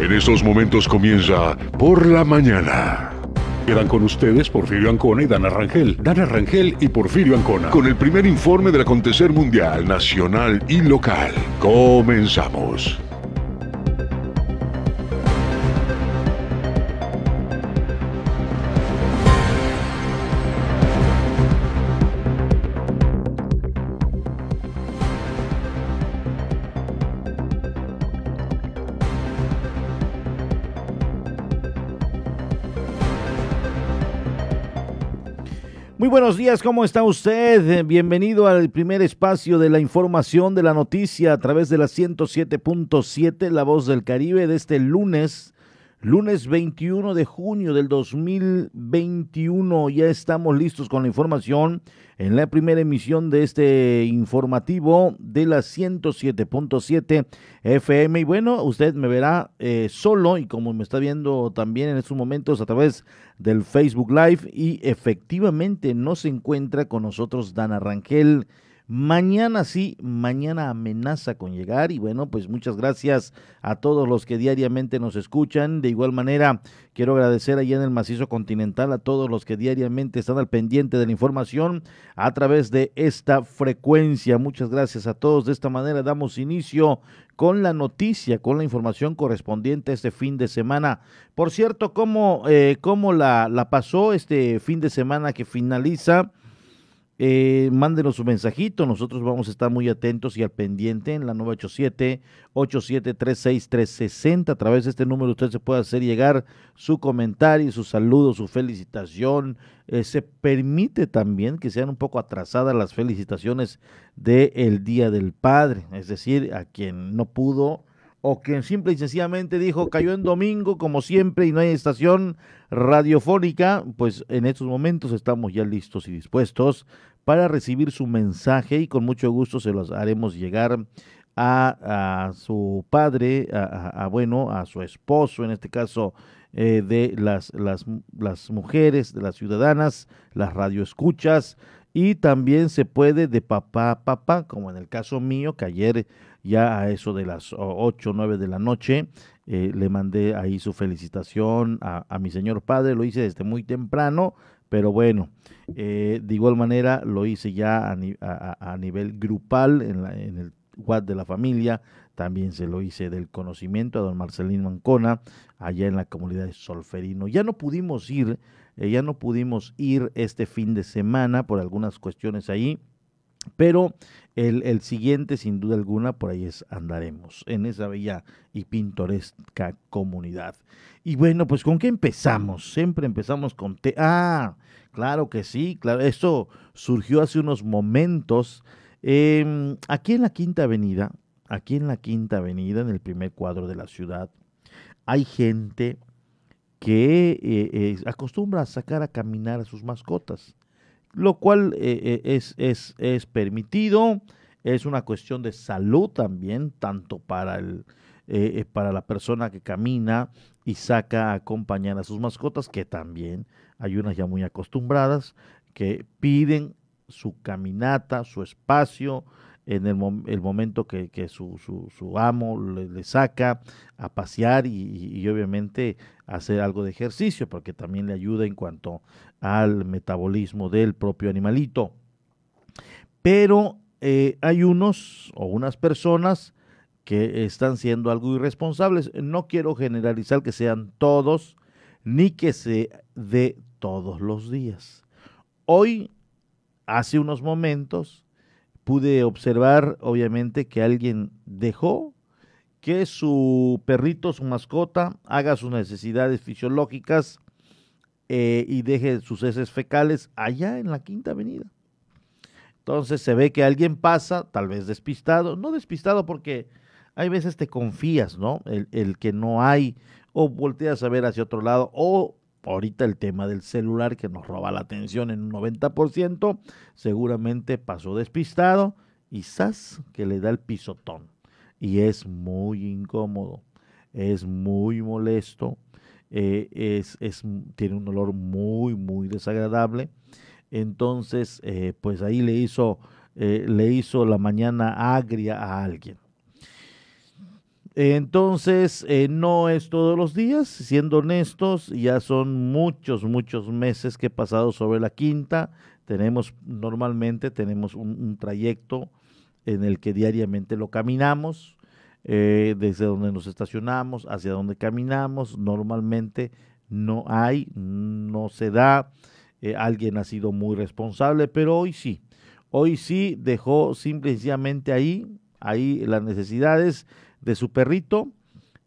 En estos momentos comienza Por la Mañana. Quedan con ustedes Porfirio Ancona y Dana Rangel. Dana Rangel y Porfirio Ancona. Con el primer informe del acontecer mundial, nacional y local. Comenzamos. Buenos días, ¿cómo está usted? Bienvenido al primer espacio de la información de la noticia a través de la 107.7, La Voz del Caribe, de este lunes, lunes 21 de junio del 2021. Ya estamos listos con la información en la primera emisión de este informativo de la 107.7 FM. Y bueno, usted me verá eh, solo y como me está viendo también en estos momentos a través del Facebook Live y efectivamente no se encuentra con nosotros Dana Rangel Mañana sí, mañana amenaza con llegar y bueno, pues muchas gracias a todos los que diariamente nos escuchan. De igual manera, quiero agradecer allá en el macizo continental a todos los que diariamente están al pendiente de la información a través de esta frecuencia. Muchas gracias a todos. De esta manera damos inicio con la noticia, con la información correspondiente a este fin de semana. Por cierto, ¿cómo, eh, cómo la, la pasó este fin de semana que finaliza? Eh, mándenos su mensajito, nosotros vamos a estar muy atentos y al pendiente en la 987-8736-360. A través de este número usted se puede hacer llegar su comentario, su saludo, su felicitación. Eh, se permite también que sean un poco atrasadas las felicitaciones del Día del Padre, es decir, a quien no pudo o quien simple y sencillamente dijo cayó en domingo como siempre y no hay estación radiofónica, pues en estos momentos estamos ya listos y dispuestos para recibir su mensaje y con mucho gusto se los haremos llegar a, su padre, a, bueno, a su esposo, en este caso eh, de las, las, mujeres, de las ciudadanas, las radioescuchas, y también se puede de papá a papá, como en el caso mío, que ayer ya a eso de las 8 o 9 de la noche eh, le mandé ahí su felicitación a, mi señor padre, lo hice desde muy temprano, pero bueno, eh, de igual manera lo hice ya a, nivel grupal en, en el WhatsApp de la familia, también se lo hice del conocimiento a don Marcelino Ancona, allá en la comunidad de Solferino. Ya no pudimos ir, eh, ya no pudimos ir este fin de semana por algunas cuestiones ahí, pero el, el, siguiente, sin duda alguna, por ahí es, andaremos, en esa bella y pintoresca comunidad. Y bueno, pues ¿con qué empezamos? Siempre empezamos con... Te ah, claro que sí, claro, esto surgió hace unos momentos. Em, aquí en la Quinta Avenida, aquí en la Quinta Avenida, en el primer cuadro de la ciudad, hay gente que eh, eh, acostumbra a sacar a caminar a sus mascotas, lo cual eh, es, es, es permitido, es una cuestión de salud también, tanto para el, eh, para la persona que camina y saca a acompañar a sus mascotas, que también hay unas ya muy acostumbradas, que piden su caminata, su espacio, en el, momento que, su, amo le, saca a pasear y, y, obviamente hacer algo de ejercicio, porque también le ayuda en cuanto al metabolismo del propio animalito. Pero eh, hay unos o unas personas que están siendo algo irresponsables. No quiero generalizar que sean todos, ni que se dé todos los días. Hoy, hace unos momentos, pude observar, obviamente, que alguien dejó que su perrito, su mascota, haga sus necesidades fisiológicas eh, y deje sus heces fecales allá en la Quinta Avenida. Entonces se ve que alguien pasa, tal vez despistado, no despistado porque hay veces te confías, ¿no? El, que no hay, o volteas a ver hacia otro lado, o ahorita el tema del celular que nos roba la atención en un 90%, seguramente pasó despistado y ¡zas! que le da el pisotón. Y es muy incómodo, es muy molesto, eh, es, es, tiene un olor muy, muy desagradable. Entonces, eh, pues ahí le hizo, eh, le hizo la mañana agria a alguien. Entonces, eh, no es todos los días, siendo honestos, ya son muchos, muchos meses que he pasado sobre la quinta. Tenemos, normalmente tenemos un, trayecto en el que diariamente lo caminamos, eh, desde donde nos estacionamos hacia donde caminamos. Normalmente no hay, no se da. Eh, alguien ha sido muy responsable, pero hoy sí. Hoy sí dejó simplemente ahí, ahí las necesidades de su perrito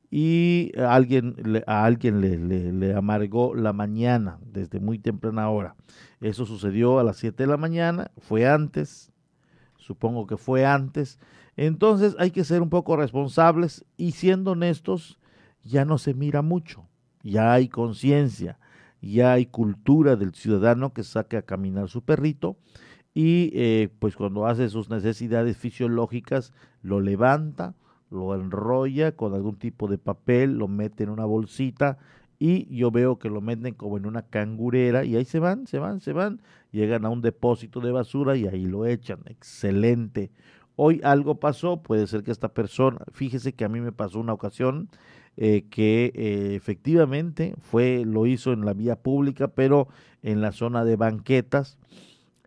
y alguien, a alguien le, le, amargó la mañana desde muy temprana hora. Eso sucedió a las 7 de la mañana, fue antes, supongo que fue antes. Entonces hay que ser un poco responsables y siendo honestos, ya no se mira mucho, ya hay conciencia, ya hay cultura del ciudadano que saque a caminar su perrito y eh, pues cuando hace sus necesidades fisiológicas lo levanta, lo enrolla con algún tipo de papel, lo mete en una bolsita y yo veo que lo meten como en una cangurera y ahí se van, se van, se van, llegan a un depósito de basura y ahí lo echan. Excelente. Hoy algo pasó, puede ser que esta persona, fíjese que a mí me pasó una ocasión eh, que eh, efectivamente fue, lo hizo en la vía pública, pero en la zona de banquetas,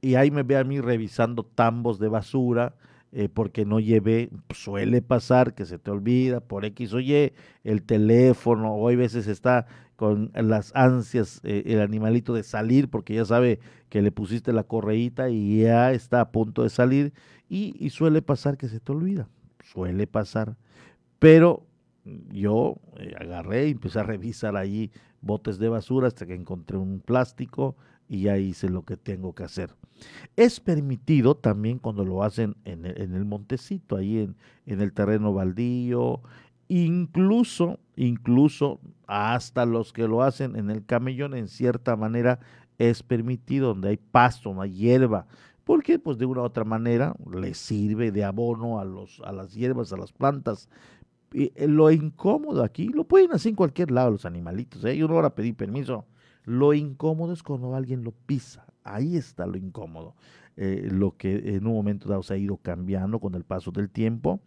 y ahí me ve a mí revisando tambos de basura, eh, porque no llevé, suele pasar que se te olvida por X o Y, el teléfono, o hay veces está con las ansias eh, el animalito de salir porque ya sabe que le pusiste la correíta y ya está a punto de salir y, suele pasar que se te olvida, suele pasar, pero yo eh, agarré y empecé a revisar allí botes de basura hasta que encontré un plástico, y ya hice lo que tengo que hacer. Es permitido también cuando lo hacen en el, montecito, ahí en, en, el terreno baldío, incluso, incluso hasta los que lo hacen en el camellón, en cierta manera es permitido, donde hay pasto, no hay hierba, porque pues de una u otra manera les sirve de abono a, los, a las hierbas, a las plantas. Eh, lo incómodo aquí, lo pueden hacer en cualquier lado los animalitos, ¿eh? yo no ahora pedí permiso lo incómodo es cuando alguien lo pisa. Ahí está lo incómodo. Eh, lo que en un momento dado se ha ido cambiando con el paso del tiempo.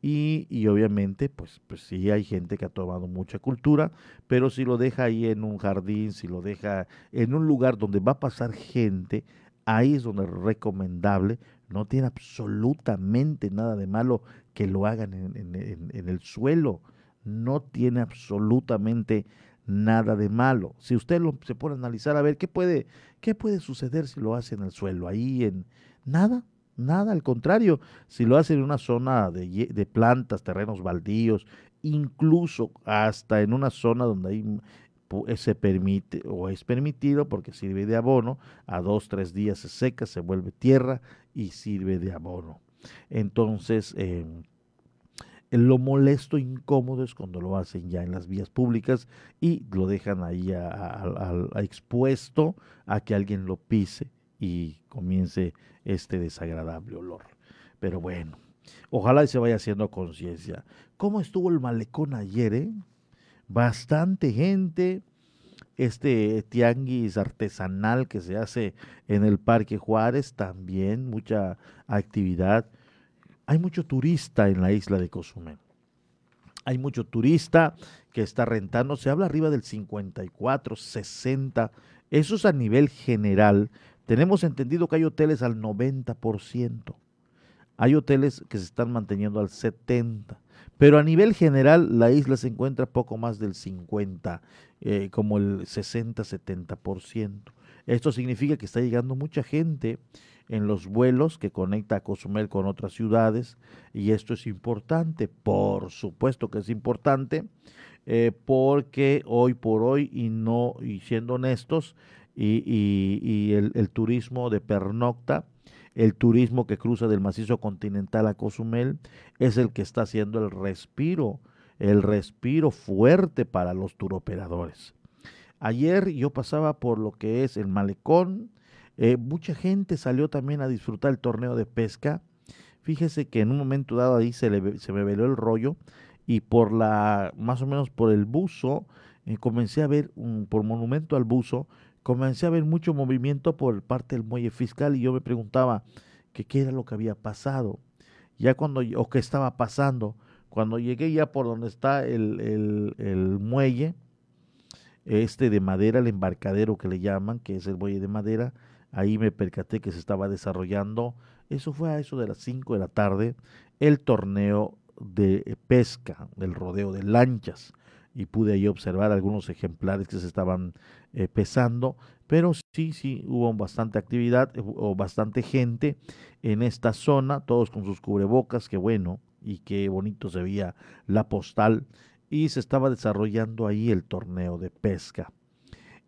Y, y, obviamente, pues, pues sí hay gente que ha tomado mucha cultura, pero si lo deja ahí en un jardín, si lo deja en un lugar donde va a pasar gente, ahí es donde es recomendable, no tiene absolutamente nada de malo que lo hagan en, en, en el suelo, no tiene absolutamente nada de malo. Si usted lo, se pone a analizar a ver qué puede, qué puede suceder si lo hace en el suelo, ahí en nada, nada, al contrario, si lo hace en una zona de, de plantas, terrenos baldíos, incluso hasta en una zona donde hay eh, se permite o es permitido porque sirve de abono, a dos, tres días se seca, se vuelve tierra y sirve de abono. Entonces, eh, lo molesto, incómodo es cuando lo hacen ya en las vías públicas y lo dejan ahí expuesto a que alguien lo pise y comience este desagradable olor. Pero bueno, ojalá se vaya haciendo conciencia. ¿Cómo estuvo el malecón ayer? Eh? Bastante gente. Este tianguis artesanal que se hace en el Parque Juárez, también mucha actividad hay mucho turista en la isla de Cozumel. Hay mucho turista que está rentando, se habla arriba del 54, 60. Eso es a nivel general. Tenemos entendido que hay hoteles al 90%. Hay hoteles que se están manteniendo al 70%. Pero a nivel general, la isla se encuentra poco más del 50, eh, como el 60-70%. Esto significa que está llegando mucha gente en los vuelos que conecta a Cozumel con otras ciudades y esto es importante, por supuesto que es importante, eh, porque hoy por hoy y no y siendo honestos y, y, el, el, turismo de pernocta, el turismo que cruza del macizo continental a Cozumel es el que está haciendo el respiro, el respiro fuerte para los turoperadores. Ayer yo pasaba por lo que es el malecón, eh, mucha gente salió también a disfrutar el torneo de pesca. Fíjese que en un momento dado ahí se, se me veló el rollo y por la, más o menos por el buzo, eh, comencé a ver, por monumento al buzo, comencé a ver mucho movimiento por parte del muelle fiscal y yo me preguntaba qué era lo que había pasado. Ya cuando, o qué estaba pasando, Cuando llegué ya por donde está el, el, el muelle, este de madera, el embarcadero que le llaman, que es el muelle de madera, ahí me percaté que se estaba desarrollando, eso fue a eso de las 5 de la tarde, el torneo de pesca, del rodeo de lanchas, y pude ahí observar algunos ejemplares que se estaban eh, pesando, pero sí, sí, hubo bastante actividad eh, o bastante gente en esta zona, todos con sus cubrebocas, qué bueno, y qué bonito se veía la postal y se estaba desarrollando ahí el torneo de pesca,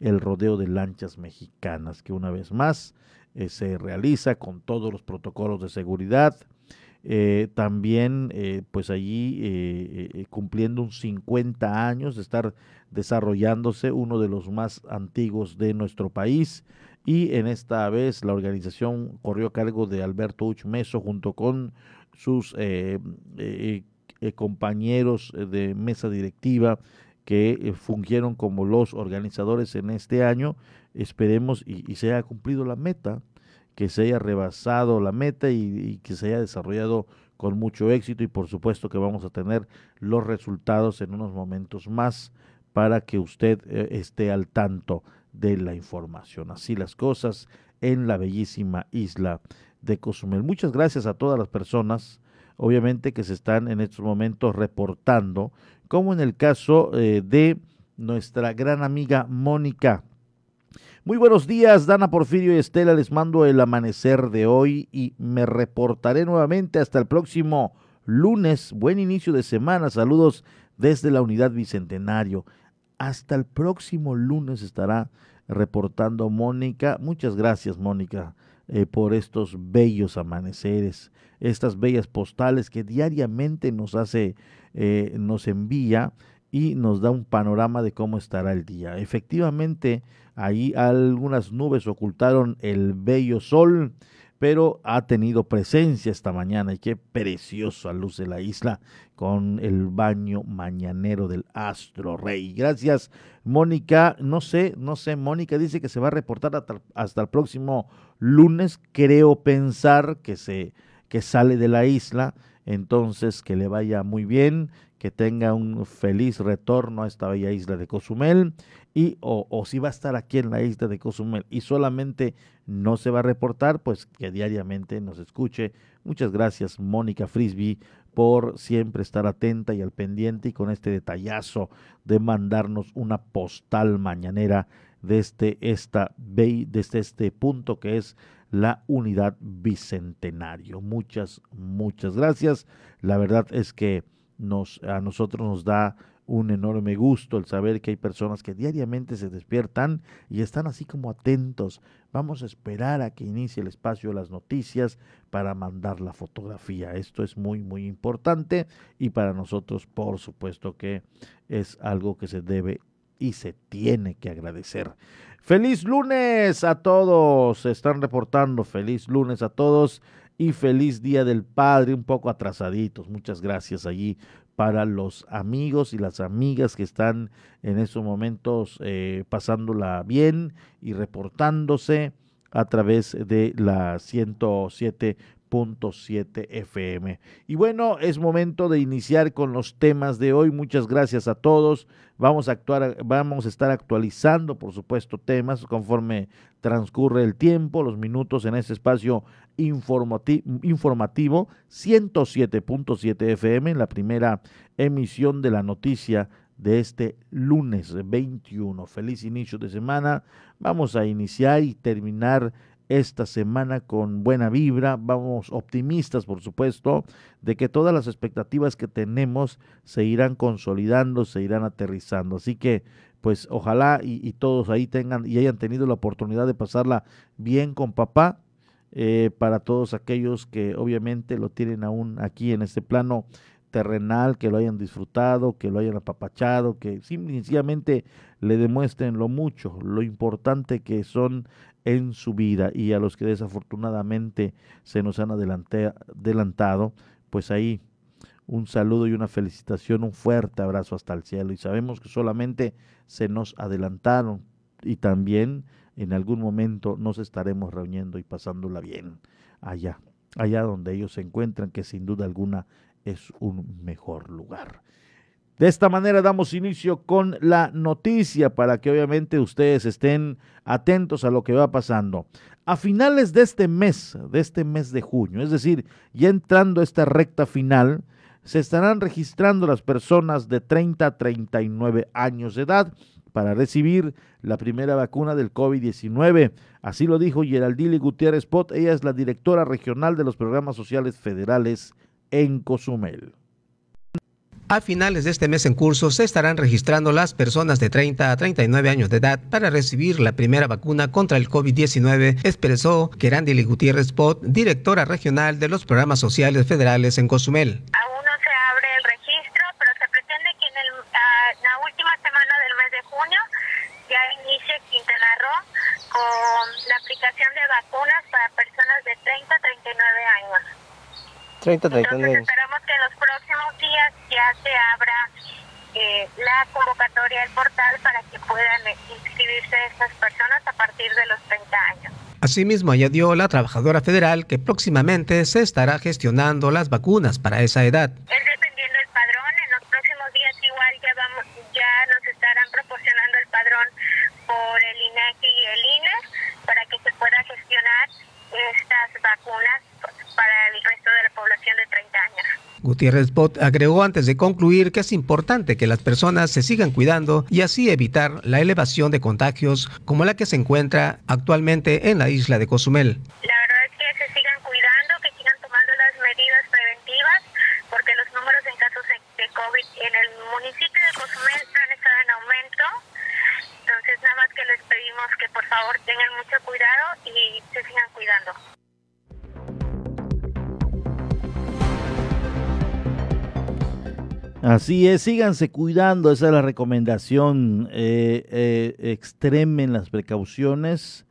el rodeo de lanchas mexicanas, que una vez más eh, se realiza con todos los protocolos de seguridad. Eh, también, eh, pues allí cumpliendo un 50 años de estar desarrollándose, uno de los más antiguos de nuestro país. Y en esta vez la organización corrió a cargo de Alberto Uchmeso junto con sus compañeros de mesa directiva que eh, fungieron como los organizadores en este año. Esperemos y, se haya cumplido la meta, que se haya rebasado la meta y, que se haya desarrollado con mucho éxito y por supuesto que vamos a tener los resultados en unos momentos más para que usted esté al tanto de la información. Así las cosas en la bellísima isla de Cozumel. Muchas gracias a todas las personas obviamente que se están en estos momentos reportando, como en el caso eh, de nuestra gran amiga Mónica. Muy buenos días, Dana Porfirio y Estela, les mando el amanecer de hoy y me reportaré nuevamente hasta el próximo lunes. Buen inicio de semana, saludos desde la unidad Bicentenario. Hasta el próximo lunes estará reportando Mónica. Muchas gracias, Mónica. Eh, por estos bellos amaneceres, estas bellas postales que diariamente nos hace, eh, nos envía y nos da un panorama de cómo estará el día. Efectivamente, ahí algunas nubes ocultaron el bello sol, pero ha tenido presencia esta mañana y qué preciosa luz de la isla con el baño mañanero del astro rey. Gracias, Mónica. No sé, no sé, Mónica dice que se va a reportar hasta, el próximo lunes. Creo pensar que se que sale de la isla, entonces que le vaya muy bien, que tenga un feliz retorno a esta bella isla de Cozumel y o, o, si va a estar aquí en la isla de Cozumel y solamente no se va a reportar, pues que diariamente nos escuche. Muchas gracias Mónica Frisby por siempre estar atenta y al pendiente y con este detallazo de mandarnos una postal mañanera desde, esta, desde este punto que es la unidad bicentenario. Muchas, muchas gracias. La verdad es que nos, a nosotros nos da un enorme gusto el saber que hay personas que diariamente se despiertan y están así como atentos. Vamos a esperar a que inicie el espacio de las noticias para mandar la fotografía. Esto es muy, muy importante y para nosotros, por supuesto que es algo que se debe y se tiene que agradecer. Feliz lunes a todos. Se están reportando. Feliz lunes a todos y feliz Día del Padre, un poco atrasaditos. Muchas gracias allí para los amigos y las amigas que están en estos momentos eh, pasándola bien y reportándose a través de la 107 FM. Y bueno, es momento de iniciar con los temas de hoy. Muchas gracias a todos. Vamos a actuar, vamos a estar actualizando, por supuesto, temas conforme transcurre el tiempo, los minutos en este espacio informativo 107.7 FM en la primera emisión de la noticia de este lunes 21. Feliz inicio de semana. Vamos a iniciar y terminar esta semana con buena vibra, vamos optimistas por supuesto, de que todas las expectativas que tenemos se irán consolidando, se irán aterrizando. Así que pues ojalá y, todos ahí tengan y hayan tenido la oportunidad de pasarla bien con papá. Eh, para todos aquellos que obviamente lo tienen aún aquí en este plano terrenal, que lo hayan disfrutado, que lo hayan apapachado, que simplemente le demuestren lo mucho, lo importante que son en su vida y a los que desafortunadamente se nos han adelantado, pues ahí un saludo y una felicitación, un fuerte abrazo hasta el cielo. Y sabemos que solamente se nos adelantaron y también en algún momento nos estaremos reuniendo y pasándola bien allá, allá donde ellos se encuentran, que sin duda alguna es un mejor lugar. De esta manera damos inicio con la noticia para que obviamente ustedes estén atentos a lo que va pasando. A finales de este mes, de este mes de junio, es decir, ya entrando esta recta final, se estarán registrando las personas de 30 a 39 años de edad para recibir la primera vacuna del COVID-19. Así lo dijo Geraldine Gutiérrez Pot, ella es la directora regional de los programas sociales federales en Cozumel. A finales de este mes en curso se estarán registrando las personas de 30 a 39 años de edad para recibir la primera vacuna contra el COVID-19, expresó Gerandili Gutiérrez Pot, directora regional de los programas sociales federales en Cozumel. Aún no se abre el registro, pero se pretende que en, la última semana del mes de junio ya inicie Quintana Roo con la aplicación de vacunas para personas de 30 a 39 años. 30 39 años ya se abra eh, la convocatoria del portal para que puedan inscribirse estas personas a partir de los 30 años. Asimismo, añadió la trabajadora federal que próximamente se estará gestionando las vacunas para esa edad. Es dependiendo del padrón, en los próximos días igual ya, vamos, ya nos estarán proporcionando el padrón por el INEGI y el INE para que se pueda gestionar estas vacunas para el resto de la población de 30 años. Gutiérrez Bot agregó antes de concluir que es importante que las personas se sigan cuidando y así evitar la elevación de contagios como la que se encuentra actualmente en la isla de Cozumel. La verdad es que se sigan cuidando, que sigan tomando las medidas preventivas, porque los números en casos de COVID en el municipio de Cozumel han estado en aumento. Entonces, nada más que les pedimos que por favor tengan mucho cuidado y se sigan cuidando. Así es, síganse cuidando, esa es la recomendación. Eh, eh, extremen las precauciones,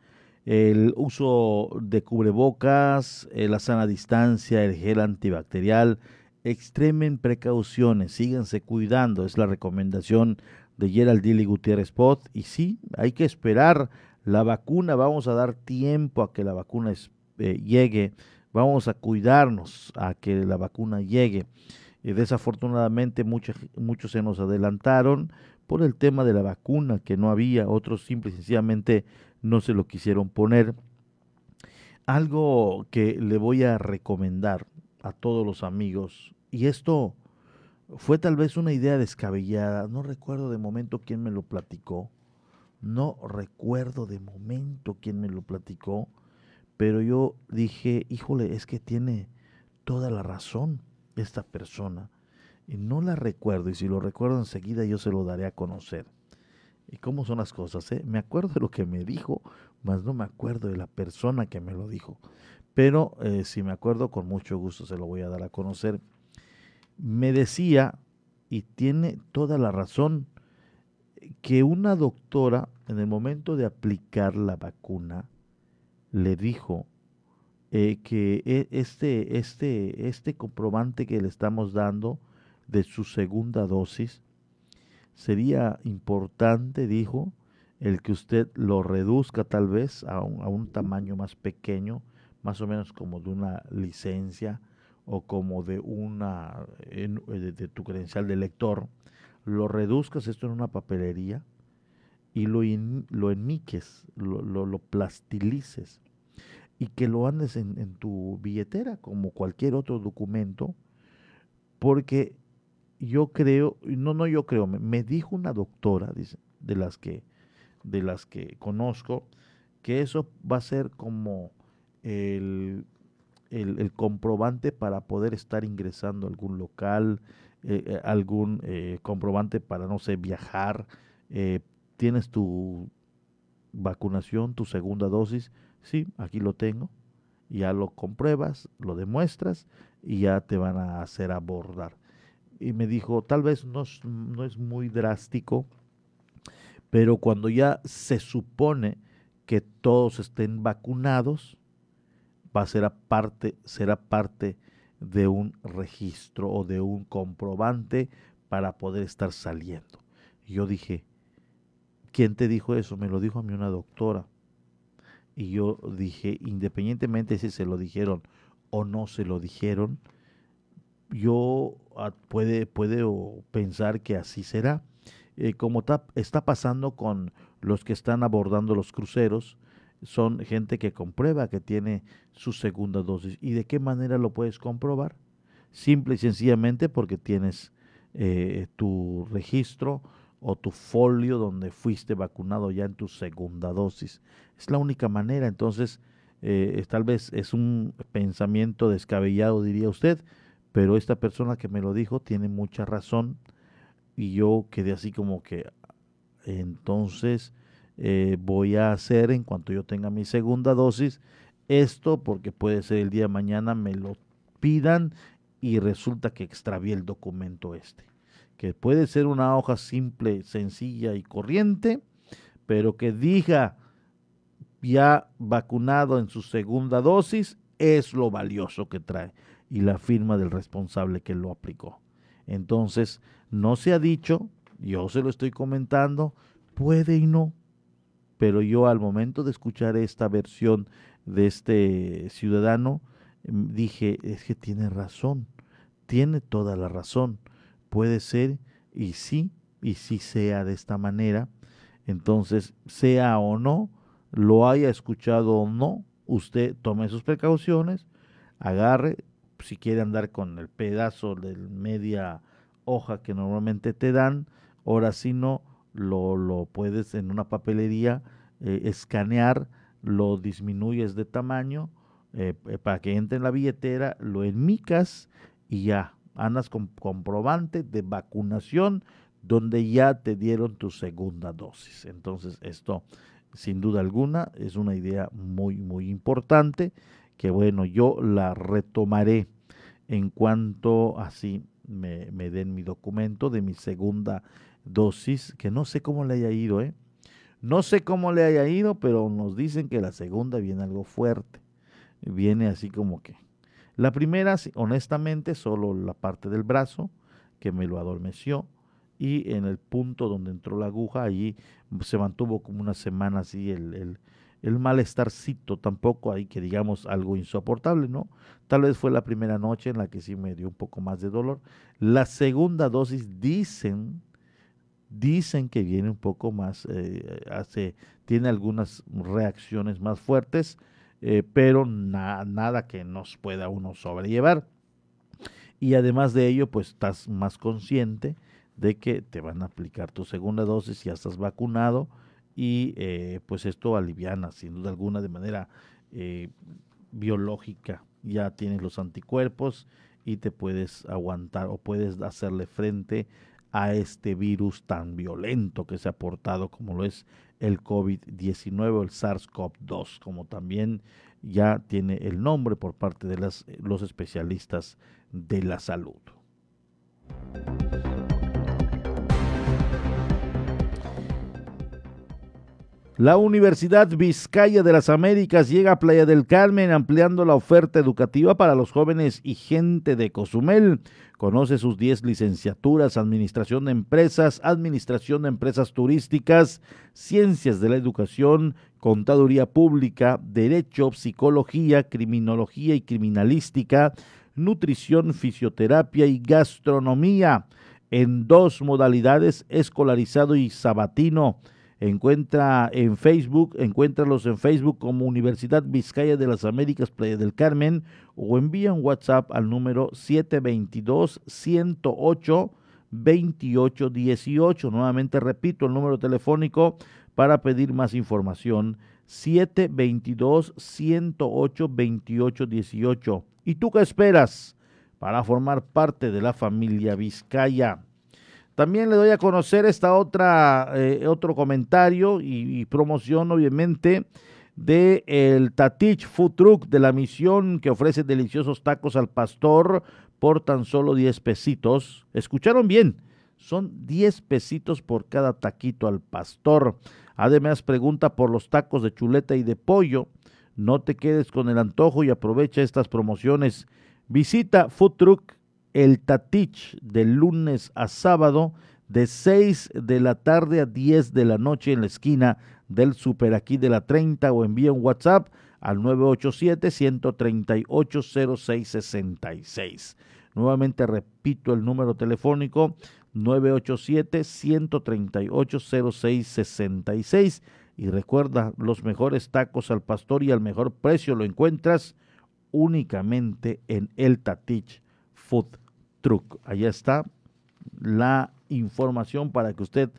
el uso de cubrebocas, eh, la sana distancia, el gel antibacterial. Extremen precauciones, síganse cuidando, es la recomendación de Gerald Dilly Gutiérrez Pot. Y sí, hay que esperar la vacuna, vamos a dar tiempo a que la vacuna llegue, vamos a cuidarnos a que la vacuna llegue. Y desafortunadamente muchos, muchos se nos adelantaron por el tema de la vacuna, que no había, otros simple y sencillamente no se lo quisieron poner. Algo que le voy a recomendar a todos los amigos, y esto fue tal vez una idea descabellada, no recuerdo de momento quién me lo platicó, no recuerdo de momento quién me lo platicó, pero yo dije, híjole, es que tiene toda la razón esta persona y no la recuerdo y si lo recuerdo enseguida yo se lo daré a conocer. ¿Y cómo son las cosas? Eh? Me acuerdo de lo que me dijo, mas no me acuerdo de la persona que me lo dijo. Pero eh, si me acuerdo, con mucho gusto se lo voy a dar a conocer. Me decía, y tiene toda la razón, que una doctora en el momento de aplicar la vacuna le dijo eh, que e, este, este, este comprobante que le estamos dando de su segunda dosis, sería importante, dijo, el que usted lo reduzca tal vez a un, a un tamaño más pequeño, más o menos como de una licencia o como de una de, tu credencial de lector, lo reduzcas esto en una papelería y lo, lo enmiques, lo, lo, lo plastilices y que lo andes en, tu billetera como cualquier otro documento, porque yo creo, no, no yo creo, me, dijo una doctora, dice, de las que, de las que conozco, que eso va a ser como el, el, comprobante para poder estar ingresando a algún local, eh, eh, algún eh, comprobante para, no sé, viajar, tienes tu vacunación, tu segunda dosis, Sí, aquí lo tengo. Ya lo compruebas, lo demuestras y ya te van a hacer abordar. Y me dijo, tal vez no, es muy drástico, pero cuando ya se supone que todos estén vacunados, va a ser parte, será parte de un registro o de un comprobante para poder estar saliendo. Yo dije, ¿quién te dijo eso? Me lo dijo a mí una doctora. Y yo dije, independientemente si se lo dijeron o no se lo dijeron, yo ah, puede, puede pensar que así será. Eh, como está pasando con los que están abordando los cruceros, son gente que comprueba que tiene su segunda dosis. ¿Y de qué manera lo puedes comprobar? Simple y sencillamente porque tienes eh, tu registro o tu folio donde fuiste vacunado ya en tu segunda dosis. Es la única manera, entonces eh, tal vez es un pensamiento descabellado, diría usted, pero esta persona que me lo dijo tiene mucha razón. Y yo quedé así como que entonces eh, voy a hacer en cuanto yo tenga mi segunda dosis esto porque puede ser el día de mañana me lo pidan y resulta que extravié el documento este que puede ser una hoja simple, sencilla y corriente, pero que diga ya vacunado en su segunda dosis, es lo valioso que trae y la firma del responsable que lo aplicó. Entonces, no se ha dicho, yo se lo estoy comentando, puede y no, pero yo al momento de escuchar esta versión de este ciudadano, em, dije, es que tiene razón, tiene toda la razón puede ser y sí, y sí sea de esta manera. Entonces, sea o no, lo haya escuchado o no, usted tome sus precauciones, agarre, si quiere andar con el pedazo de media hoja que normalmente te dan, ahora si no, lo, lo puedes en una papelería eh, escanear, lo disminuyes de tamaño eh, eh, para que entre en la billetera, lo enmicas y ya, andas con comprobante de vacunación donde ya te dieron tu segunda dosis. Entonces esto, sin duda alguna, es una idea muy, muy importante que bueno, yo la retomaré en cuanto así me, me den mi documento de mi segunda dosis, que no sé cómo le haya ido, ¿eh? No sé cómo le haya ido, pero nos dicen que la segunda viene algo fuerte. Viene así como que la primera, honestamente, solo la parte del brazo que me lo adormeció y en el punto donde entró la aguja, allí se mantuvo como una semana así el, el, el malestarcito, tampoco hay que digamos algo insoportable, ¿no? Tal vez fue la primera noche en la que sí me dio un poco más de dolor. La segunda dosis dicen, dicen que viene un poco más, eh, hace, tiene algunas reacciones más fuertes, eh, pero nada que nos pueda uno sobrellevar. Y además de ello, pues estás más consciente de que te van a aplicar tu segunda dosis, ya estás vacunado y eh, pues esto aliviana sin duda alguna de manera eh, biológica. Ya tienes los anticuerpos y te puedes aguantar o puedes hacerle frente a este virus tan violento que se ha portado como lo es el COVID-19 o el SARS-CoV-2, como también ya tiene el nombre por parte de las, los especialistas de la salud. La Universidad Vizcaya de las Américas llega a Playa del Carmen ampliando la oferta educativa para los jóvenes y gente de Cozumel. Conoce sus 10 licenciaturas, Administración de Empresas, Administración de Empresas Turísticas, Ciencias de la Educación, Contaduría Pública, Derecho, Psicología, Criminología y Criminalística, Nutrición, Fisioterapia y Gastronomía, en dos modalidades, escolarizado y sabatino. Encuentra en Facebook, encuéntralos en Facebook como Universidad Vizcaya de las Américas Playa del Carmen o envía un WhatsApp al número 722 108 2818. Nuevamente repito el número telefónico para pedir más información 722 108 2818. ¿Y tú qué esperas para formar parte de la familia Vizcaya? También le doy a conocer esta otra, eh, otro comentario y, promoción, obviamente, de el Tatich Food Truck de la misión que ofrece deliciosos tacos al pastor por tan solo 10 pesitos. ¿Escucharon bien? Son 10 pesitos por cada taquito al pastor. Además, pregunta por los tacos de chuleta y de pollo. No te quedes con el antojo y aprovecha estas promociones. Visita Food Truck el Tatich de lunes a sábado de 6 de la tarde a 10 de la noche en la esquina del Super aquí de la 30 o envía un WhatsApp al 987-138-0666. Nuevamente repito el número telefónico 987-138-0666. Y recuerda, los mejores tacos al pastor y al mejor precio lo encuentras únicamente en El Tatich Food Truck. Allá está la información para que usted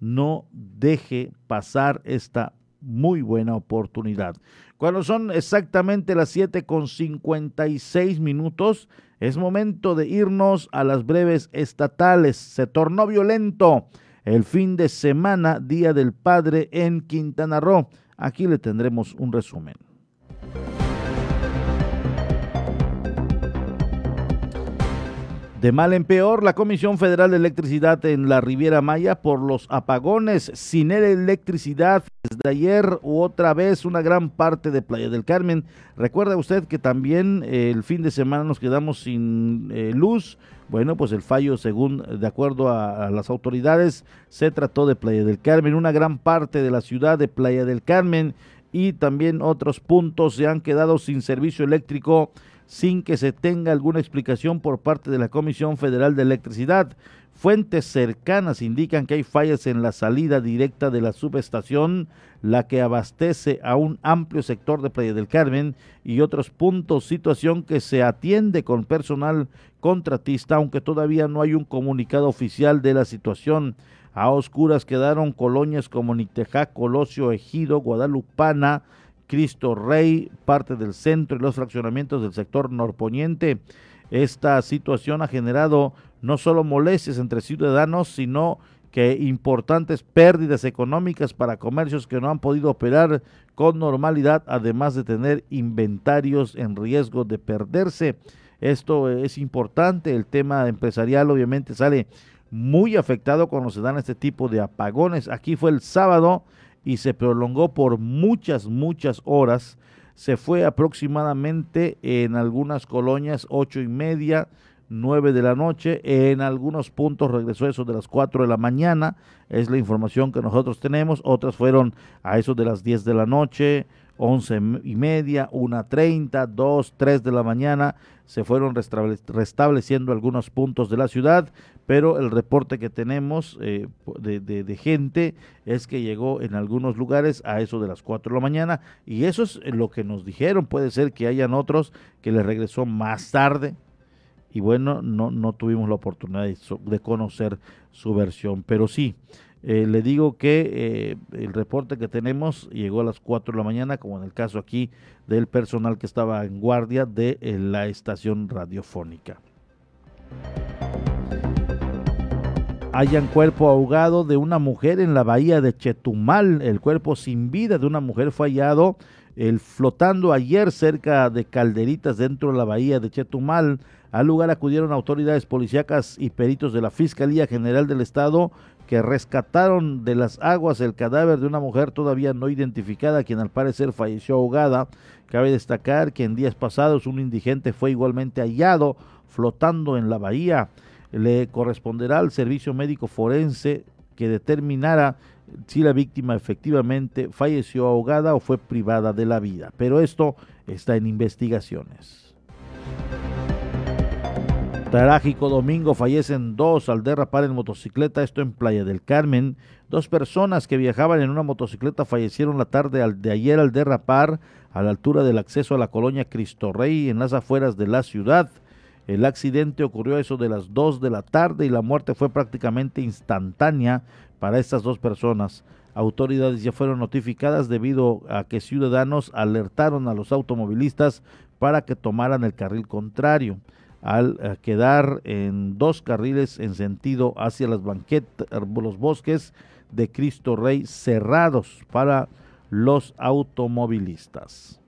no deje pasar esta muy buena oportunidad. Cuando son exactamente las 7 con 56 minutos, es momento de irnos a las breves estatales. Se tornó violento el fin de semana, Día del Padre en Quintana Roo. Aquí le tendremos un resumen. De mal en peor, la Comisión Federal de Electricidad en la Riviera Maya por los apagones. Sin electricidad desde ayer u otra vez una gran parte de Playa del Carmen. Recuerda usted que también eh, el fin de semana nos quedamos sin eh, luz. Bueno, pues el fallo, según de acuerdo a, a, las autoridades, se trató de Playa del Carmen. Una gran parte de la ciudad de Playa del Carmen y también otros puntos se han quedado sin servicio eléctrico sin que se tenga alguna explicación por parte de la Comisión Federal de Electricidad. Fuentes cercanas indican que hay fallas en la salida directa de la subestación, la que abastece a un amplio sector de Playa del Carmen y otros puntos, situación que se atiende con personal contratista, aunque todavía no hay un comunicado oficial de la situación. A oscuras quedaron colonias como Nitejá, Colosio, Ejido, Guadalupana, Cristo Rey, parte del centro y los fraccionamientos del sector norponiente. Esta situación ha generado no solo molestias entre ciudadanos, sino que importantes pérdidas económicas para comercios que no han podido operar con normalidad, además de tener inventarios en riesgo de perderse. Esto es importante, el tema empresarial obviamente sale muy afectado cuando se dan este tipo de apagones. Aquí fue el sábado y se prolongó por muchas, muchas horas. Se fue aproximadamente en algunas colonias ocho y media, nueve de la noche. En algunos puntos regresó eso de las cuatro de la mañana. Es la información que nosotros tenemos. Otras fueron a eso de las diez de la noche, once y media, una treinta, dos, tres de la mañana. Se fueron restableciendo algunos puntos de la ciudad pero el reporte que tenemos eh, de, gente es que llegó en algunos lugares a eso de las 4 de la mañana y eso es lo que nos dijeron, puede ser que hayan otros que le regresó más tarde y bueno, no, no tuvimos la oportunidad de conocer su versión, pero sí. Eh, le digo que eh, el reporte que tenemos llegó a las 4 de la mañana, como en el caso aquí del personal que estaba en guardia de la estación radiofónica hayan cuerpo ahogado de una mujer en la bahía de Chetumal. El cuerpo sin vida de una mujer fue hallado el, flotando ayer cerca de calderitas dentro de la bahía de Chetumal. Al lugar acudieron autoridades policíacas y peritos de la Fiscalía General del Estado que rescataron de las aguas el cadáver de una mujer todavía no identificada, quien al parecer falleció ahogada. Cabe destacar que en días pasados un indigente fue igualmente hallado flotando en la bahía le corresponderá al servicio médico forense que determinara si la víctima efectivamente falleció ahogada o fue privada de la vida. Pero esto está en investigaciones. Trágico domingo, fallecen dos al derrapar en motocicleta, esto en Playa del Carmen. Dos personas que viajaban en una motocicleta fallecieron la tarde de ayer al derrapar a la altura del acceso a la colonia Cristo Rey en las afueras de la ciudad. El accidente ocurrió a eso de las 2 de la tarde y la muerte fue prácticamente instantánea para estas dos personas. Autoridades ya fueron notificadas debido a que ciudadanos alertaron a los automovilistas para que tomaran el carril contrario. Al eh, quedar en dos carriles en sentido hacia las banquetas, los bosques de Cristo Rey cerrados para los automovilistas.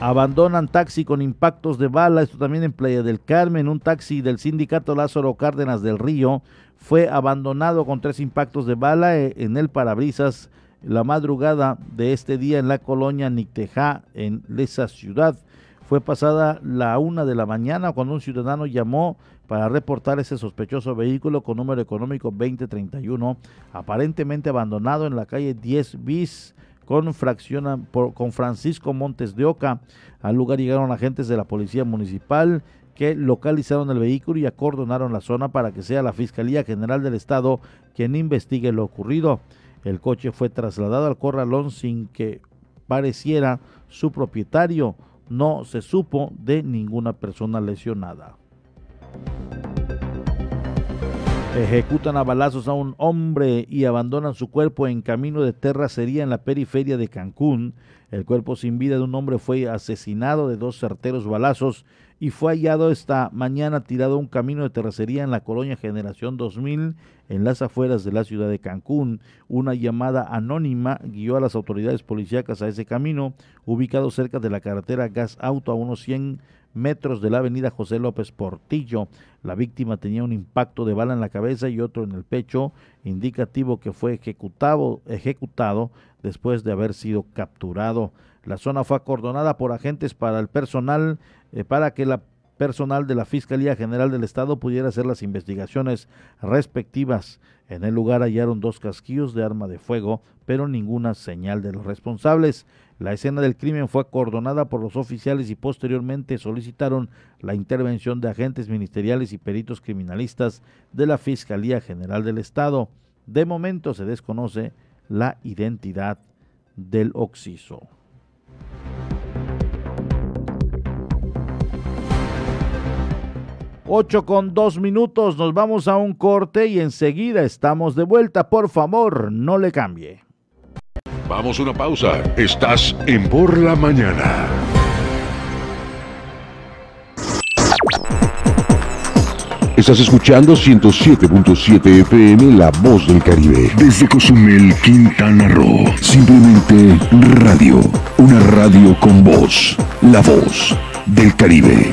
Abandonan taxi con impactos de bala, esto también en Playa del Carmen, un taxi del sindicato Lázaro Cárdenas del Río fue abandonado con tres impactos de bala eh, en el parabrisas la madrugada de este día en la colonia Nictejá, en esa ciudad. Fue pasada la una de la mañana cuando un ciudadano llamó para reportar ese sospechoso vehículo con número económico 2031, aparentemente abandonado en la calle 10 bis con, con Francisco Montes de Oca. Al lugar llegaron agentes de la Policía Municipal que localizaron el vehículo y acordonaron la zona para que sea la Fiscalía General del Estado quien investigue lo ocurrido. El coche fue trasladado al corralón sin que pareciera su propietario. No se supo de ninguna persona lesionada. Ejecutan a balazos a un hombre y abandonan su cuerpo en camino de terracería en la periferia de Cancún. El cuerpo sin vida de un hombre fue asesinado de dos certeros balazos y fue hallado esta mañana tirado a un camino de terracería en la colonia Generación 2000 en las afueras de la ciudad de Cancún. Una llamada anónima guió a las autoridades policíacas a ese camino, ubicado cerca de la carretera Gas Auto a unos 100 metros de la avenida José López Portillo. La víctima tenía un impacto de bala en la cabeza y otro en el pecho, indicativo que fue ejecutado, ejecutado después de haber sido capturado. La zona fue acordonada por agentes para el personal, eh, para que la personal de la Fiscalía General del Estado pudiera hacer las investigaciones respectivas. En el lugar hallaron dos casquillos de arma de fuego, pero ninguna señal de los responsables. La escena del crimen fue acordonada por los oficiales y posteriormente solicitaron la intervención de agentes ministeriales y peritos criminalistas de la Fiscalía General del Estado. De momento se desconoce la identidad del occiso. 8 con 2 minutos, nos vamos a un corte y enseguida estamos de vuelta. Por favor, no le cambie. Vamos a una pausa. Estás en Por la Mañana. Estás escuchando 107.7 FM La Voz del Caribe. Desde Cozumel, Quintana Roo. Simplemente radio. Una radio con voz. La Voz del Caribe.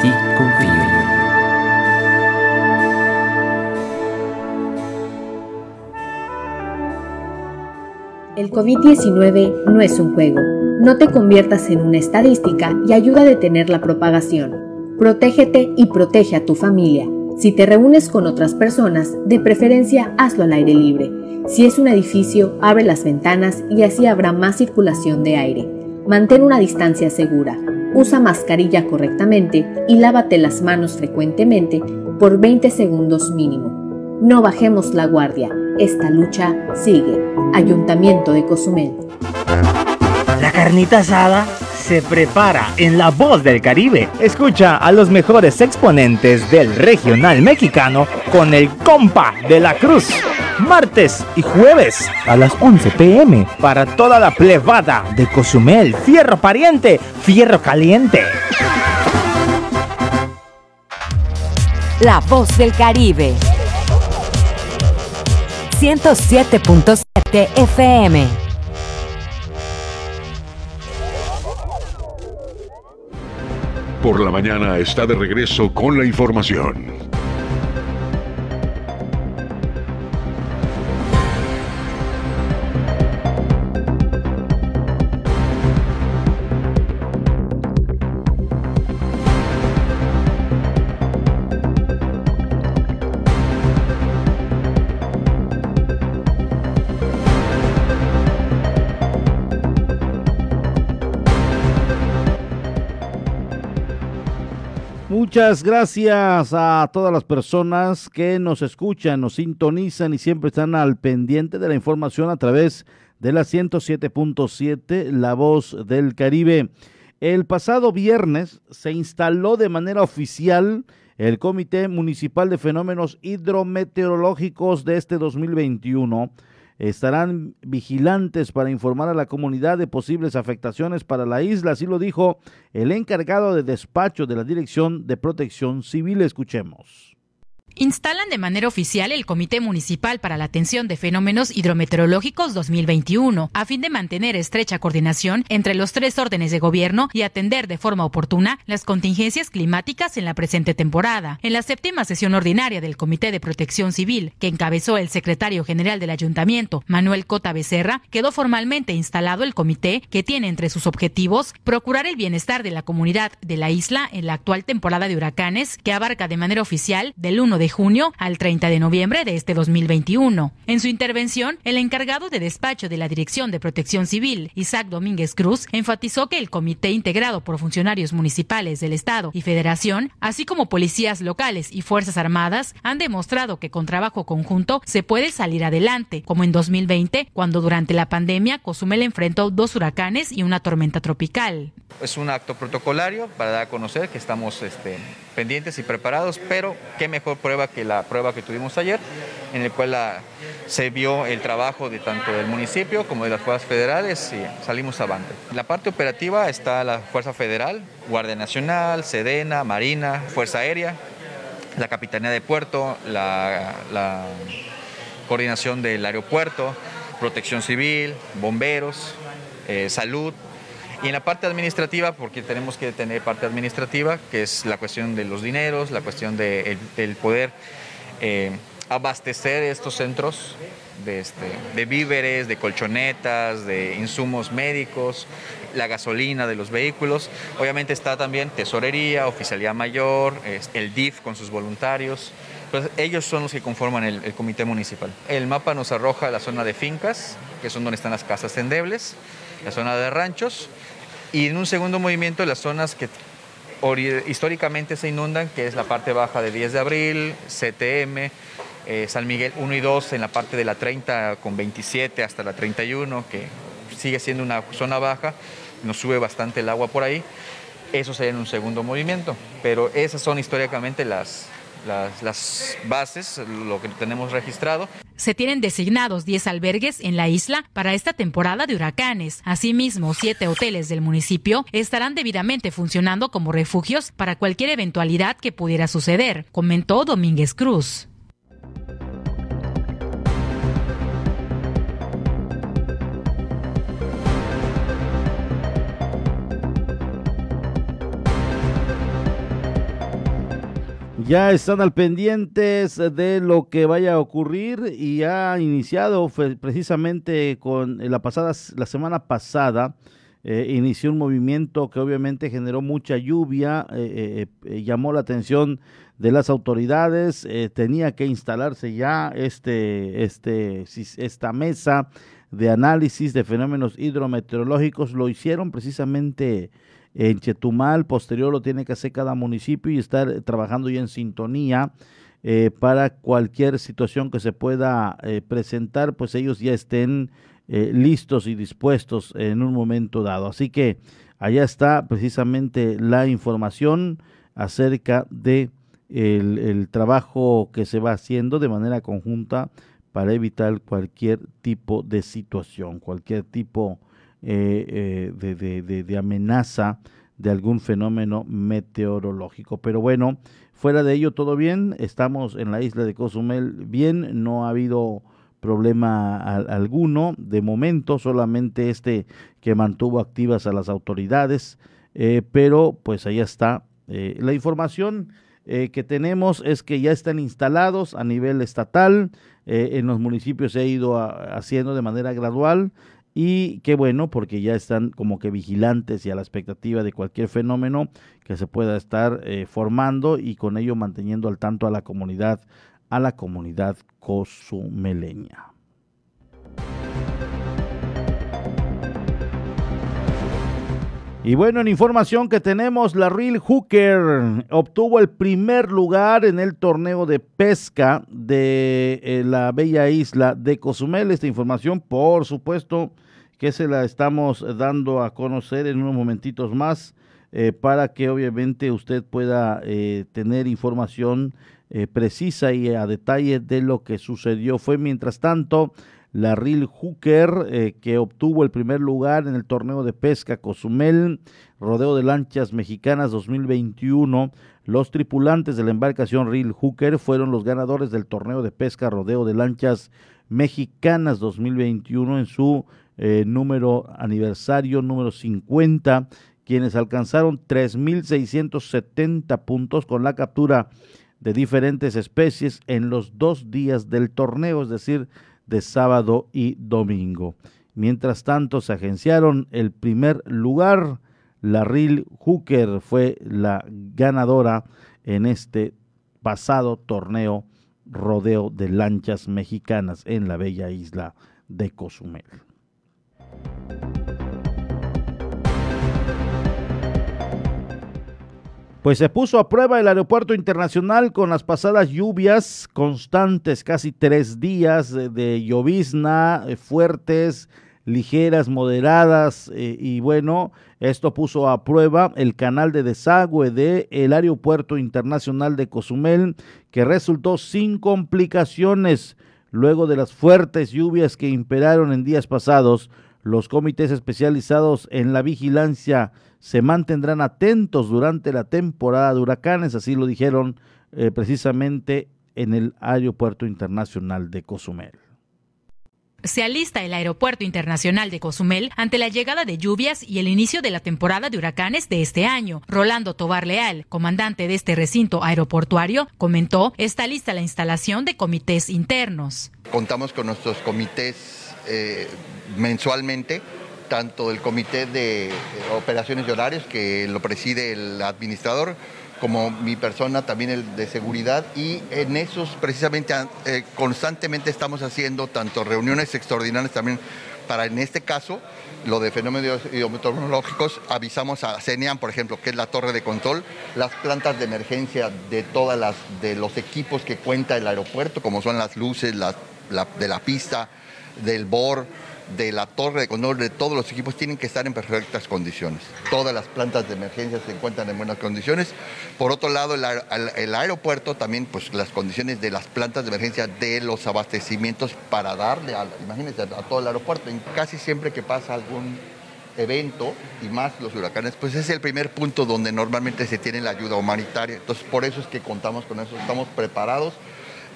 ti. El COVID-19 no es un juego. No te conviertas en una estadística y ayuda a detener la propagación. Protégete y protege a tu familia. Si te reúnes con otras personas, de preferencia hazlo al aire libre. Si es un edificio, abre las ventanas y así habrá más circulación de aire. Mantén una distancia segura usa mascarilla correctamente y lávate las manos frecuentemente por 20 segundos mínimo. No bajemos la guardia, esta lucha sigue. Ayuntamiento de Cozumel. La carnita asada se prepara en La Voz del Caribe. Escucha a los mejores exponentes del regional mexicano con el compa de la cruz martes y jueves a las 11 pm para toda la plebada de Cozumel, Fierro Pariente, Fierro Caliente. La voz del Caribe. 107.7 FM. Por la mañana está de regreso con la información. Muchas gracias a todas las personas que nos escuchan, nos sintonizan y siempre están al pendiente de la información a través de la 107.7 La Voz del Caribe. El pasado viernes se instaló de manera oficial el Comité Municipal de Fenómenos Hidrometeorológicos de este 2021 estarán vigilantes para informar a la comunidad de posibles afectaciones para la isla, así lo dijo el encargado de despacho de la Dirección de Protección Civil. Escuchemos. Instalan de manera oficial el Comité Municipal para la Atención de Fenómenos Hidrometeorológicos 2021, a fin de mantener estrecha coordinación entre los tres órdenes de gobierno y atender de forma oportuna las contingencias climáticas en la presente temporada. En la séptima sesión ordinaria del Comité de Protección Civil, que encabezó el secretario general del Ayuntamiento, Manuel Cota Becerra, quedó formalmente instalado el comité que tiene entre sus objetivos procurar el bienestar de la comunidad de la isla en la actual temporada de huracanes, que abarca de manera oficial del 1 de junio al 30 de noviembre de este 2021. En su intervención, el encargado de despacho de la Dirección de Protección Civil, Isaac Domínguez Cruz, enfatizó que el comité integrado por funcionarios municipales del Estado y Federación, así como policías locales y Fuerzas Armadas, han demostrado que con trabajo conjunto se puede salir adelante, como en 2020, cuando durante la pandemia Cozumel enfrentó dos huracanes y una tormenta tropical. Es un acto protocolario para dar a conocer que estamos este, pendientes y preparados, pero qué mejor prueba que la prueba que tuvimos ayer, en el cual se vio el trabajo de tanto del municipio como de las fuerzas federales y salimos avante. En la parte operativa está la Fuerza Federal, Guardia Nacional, Sedena, Marina, Fuerza Aérea, la Capitanía de Puerto, la, coordinación del aeropuerto, protección civil, bomberos, eh, salud, y en la parte administrativa, porque tenemos que tener parte administrativa, que es la cuestión de los dineros, la cuestión de, del poder eh, abastecer estos centros de, este, de víveres, de colchonetas, de insumos médicos, la gasolina de los vehículos. Obviamente está también tesorería, oficialía mayor, el DIF con sus voluntarios. Pues ellos son los que conforman el, el, comité municipal. El mapa nos arroja la zona de fincas, que son donde están las casas tendebles, la zona de ranchos y en un segundo movimiento las zonas que históricamente se inundan, que es la parte baja de 10 de abril, CTM, eh, San Miguel 1 y 2 en la parte de la 30 con 27 hasta la 31, que sigue siendo una zona baja, nos sube bastante el agua por ahí. Eso sería en un segundo movimiento, pero esas son históricamente las, las, bases, lo que tenemos registrado. Se tienen designados 10 albergues en la isla para esta temporada de huracanes. Asimismo, siete hoteles del municipio estarán debidamente funcionando como refugios para cualquier eventualidad que pudiera suceder, comentó Domínguez Cruz. Ya están al pendientes de lo que vaya a ocurrir y ha iniciado precisamente con la pasada la semana pasada eh, inició un movimiento que obviamente generó mucha lluvia, eh, eh, llamó la atención de las autoridades, tenía que instalarse ya este, este, esta mesa de análisis de fenómenos hidrometeorológicos, lo hicieron precisamente en Chetumal, posterior lo tiene que hacer cada municipio y estar trabajando ya en sintonía eh, para cualquier situación que se pueda eh, presentar, pues ellos ya estén eh, listos y dispuestos en un momento dado. Así que allá está precisamente la información acerca de el, el trabajo que se va haciendo de manera conjunta para evitar cualquier tipo de situación, cualquier tipo eh, de, de amenaza de algún fenómeno meteorológico. Pero bueno, fuera de ello todo bien, estamos en la isla de Cozumel. Bien, no ha habido problema alguno, de momento solamente este que mantuvo activas a las autoridades, eh, pero pues ahí está. Eh, la información eh, que tenemos es que ya están instalados a nivel estatal, en los municipios se ha ido haciendo de manera gradual y qué bueno porque ya están como que vigilantes y a la expectativa de cualquier fenómeno que se pueda estar formando y con ello manteniendo al tanto a la comunidad a la comunidad cozumeleña. Y bueno, en información que tenemos, la Real Hooker obtuvo el primer lugar en el torneo de pesca de eh, la bella isla de Cozumel. Esta información, por supuesto, que se la estamos dando a conocer en unos momentitos más eh, para que obviamente usted pueda eh, tener información precisa y a detalle de lo que sucedió. Fue mientras tanto la Real Hooker eh, que obtuvo el primer lugar en el torneo de pesca Cozumel, Rodeo de Lanchas Mexicanas 2021. Los tripulantes de la embarcación Real Hooker fueron los ganadores del torneo de pesca Rodeo de Lanchas Mexicanas 2021 en su eh, número aniversario número 50, quienes alcanzaron 3.670 puntos con la captura de diferentes especies en los dos días del torneo, es decir, de sábado y domingo. Mientras tanto, se agenciaron el primer lugar. La Real Hooker fue la ganadora en este pasado torneo rodeo de lanchas mexicanas en la bella isla de Cozumel. Pues se puso a prueba el aeropuerto internacional con las pasadas lluvias constantes, casi tres días de, llovizna eh, fuertes, ligeras, moderadas, eh, y bueno, esto puso a prueba el canal de desagüe del el aeropuerto internacional de Cozumel, que resultó sin complicaciones luego de las fuertes lluvias que imperaron en días pasados. Los comités especializados en la vigilancia se mantendrán atentos durante la temporada de huracanes, así lo dijeron eh, precisamente en el Aeropuerto Internacional de Cozumel. Se alista el Aeropuerto Internacional de Cozumel ante la llegada de lluvias y el inicio de la temporada de huracanes de este año. Rolando Tobar Leal, comandante de este recinto aeroportuario, comentó, está lista la instalación de comités internos. Contamos con nuestros comités eh, mensualmente tanto el Comité de Operaciones y Horarios, que lo preside el administrador, como mi persona, también el de seguridad, y en esos precisamente eh, constantemente estamos haciendo tanto reuniones extraordinarias también para en este caso lo de fenómenos hidrometeorológicos, avisamos a CENEAM, por ejemplo, que es la torre de control, las plantas de emergencia de todas las de los equipos que cuenta el aeropuerto, como son las luces de la pista, del BOR, de la torre de control de todos los equipos tienen que estar en perfectas condiciones. Todas las plantas de emergencia se encuentran en buenas condiciones. Por otro lado, el, aeropuerto también, pues las condiciones de las plantas de emergencia de los abastecimientos para darle, a, imagínense, a todo el aeropuerto. Casi siempre que pasa algún evento y más los huracanes, pues es el primer punto donde normalmente se tiene la ayuda humanitaria. Entonces, por eso es que contamos con eso, estamos preparados.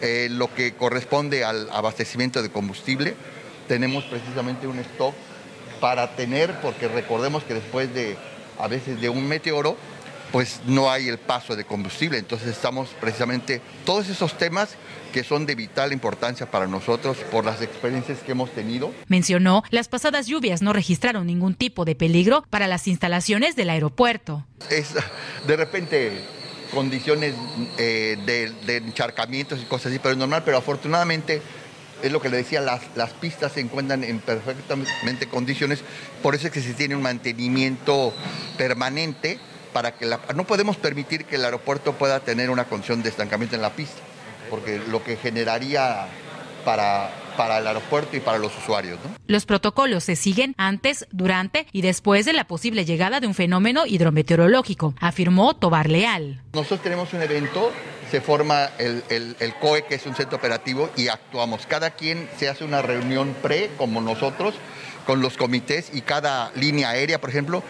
Eh, lo que corresponde al abastecimiento de combustible, tenemos precisamente un stock para tener, porque recordemos que después de a veces de un meteoro, pues no hay el paso de combustible. Entonces estamos precisamente todos esos temas que son de vital importancia para nosotros por las experiencias que hemos tenido. Mencionó, las pasadas lluvias no registraron ningún tipo de peligro para las instalaciones del aeropuerto. Es de repente condiciones eh, de, de encharcamientos y cosas así, pero es normal, pero afortunadamente es lo que le decía, las, las pistas se encuentran en perfectamente condiciones, por eso es que se tiene un mantenimiento permanente para que la, no podemos permitir que el aeropuerto pueda tener una condición de estancamiento en la pista, porque lo que generaría para para el aeropuerto y para los usuarios. Los protocolos se siguen antes, durante y después de la posible llegada de un fenómeno hidrometeorológico, afirmó Tobar Leal. Nosotros tenemos un evento, se forma el, el COE, que es un centro operativo, y actuamos. Cada quien se hace una reunión pre, como nosotros, con los comités y cada línea aérea, por ejemplo,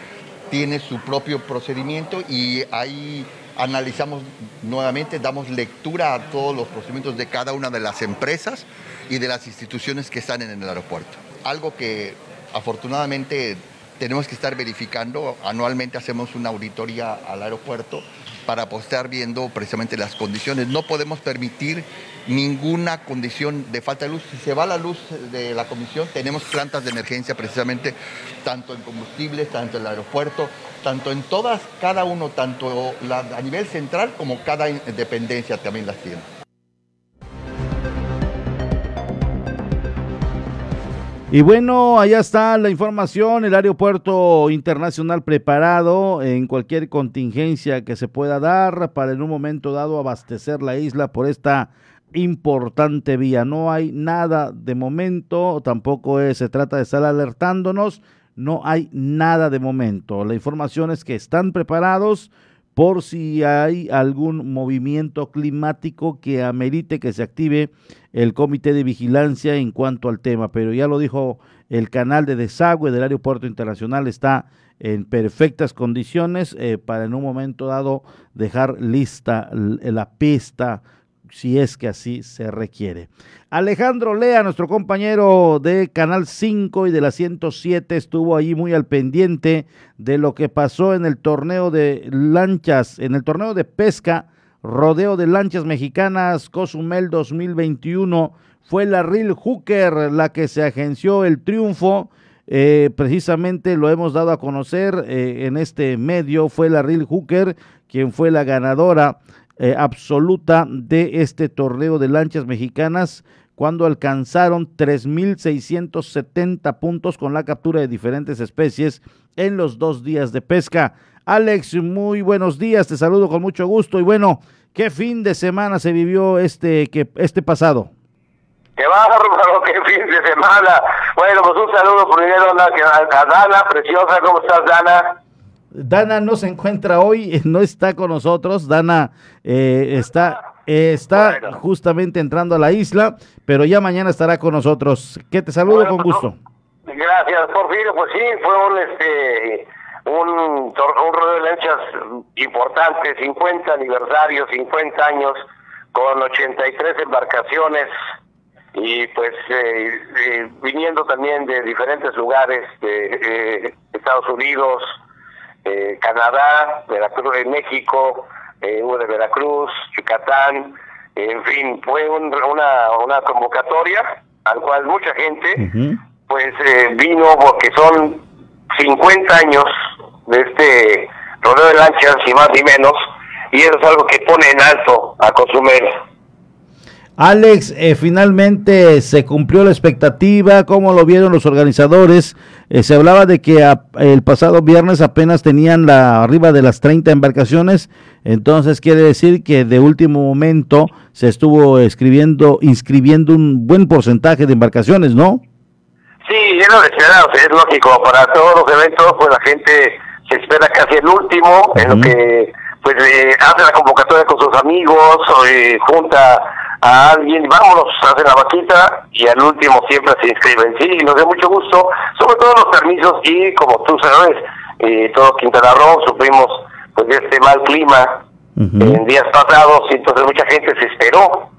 tiene su propio procedimiento y ahí analizamos nuevamente, damos lectura a todos los procedimientos de cada una de las empresas y de las instituciones que están en el aeropuerto. Algo que afortunadamente tenemos que estar verificando, anualmente hacemos una auditoría al aeropuerto para estar viendo precisamente las condiciones. No podemos permitir ninguna condición de falta de luz. Si se va la luz de la comisión, tenemos plantas de emergencia precisamente tanto en combustibles, tanto en el aeropuerto, tanto en todas, cada uno, tanto a nivel central como cada dependencia también las tiene. Y bueno, allá está la información, el aeropuerto internacional preparado en cualquier contingencia que se pueda dar para en un momento dado abastecer la isla por esta importante vía. No hay nada de momento, tampoco se trata de estar alertándonos, no hay nada de momento. La información es que están preparados por si hay algún movimiento climático que amerite que se active el comité de vigilancia en cuanto al tema. Pero ya lo dijo el canal de desagüe del aeropuerto internacional, está en perfectas condiciones eh, para en un momento dado dejar lista la pista si es que así se requiere. Alejandro Lea, nuestro compañero de Canal 5 y de la 107, estuvo allí muy al pendiente de lo que pasó en el torneo de lanchas, en el torneo de pesca, rodeo de lanchas mexicanas, Cozumel 2021. Fue la Real Hooker la que se agenció el triunfo. Eh, precisamente lo hemos dado a conocer eh, en este medio. Fue la Real Hooker quien fue la ganadora eh, absoluta de este torneo de lanchas mexicanas cuando alcanzaron 3.670 puntos con la captura de diferentes especies en los dos días de pesca. Alex, muy buenos días, te saludo con mucho gusto y bueno, ¿qué fin de semana se vivió este, que, este pasado? ¡Qué! ¡Qué fin de semana! Bueno, pues un saludo primero a Dana, preciosa, ¿cómo estás Dana? Dana no se encuentra hoy, no está con nosotros. Dana eh, está, está justamente entrando a la isla, pero ya mañana estará con nosotros. Que te saludo con pues, gusto. Gracias, Porfirio. Pues sí, fue un este un, un rodeo de lanchas importante, 50 aniversario, 50 años, con 83 embarcaciones y pues eh, eh, viniendo también de diferentes lugares de Estados Unidos, eh, Canadá, Veracruz, México, eh, de Veracruz, Yucatán, en fin, fue una, una convocatoria al cual mucha gente pues eh, vino porque son 50 años de este rodeo de lanchas y más ni menos, y eso es algo que pone en alto a Cozumel. Alex, eh, finalmente se cumplió la expectativa, ¿cómo lo vieron los organizadores? Eh, se hablaba de que el pasado viernes apenas tenían la arriba de las 30 embarcaciones, entonces quiere decir que de último momento se estuvo escribiendo, inscribiendo un buen porcentaje de embarcaciones, ¿no? Sí, es lo esperado, es lógico, para todos los eventos pues la gente se espera casi el último, en lo que pues eh, hace la convocatoria con sus amigos, o, junta a alguien, vámonos, hace la vaquita y al último siempre se inscriben. Sí, nos da mucho gusto, sobre todo los permisos y como tú sabes, eh, todo Quintana Roo sufrimos pues de este mal clima en días pasados y entonces mucha gente se esperó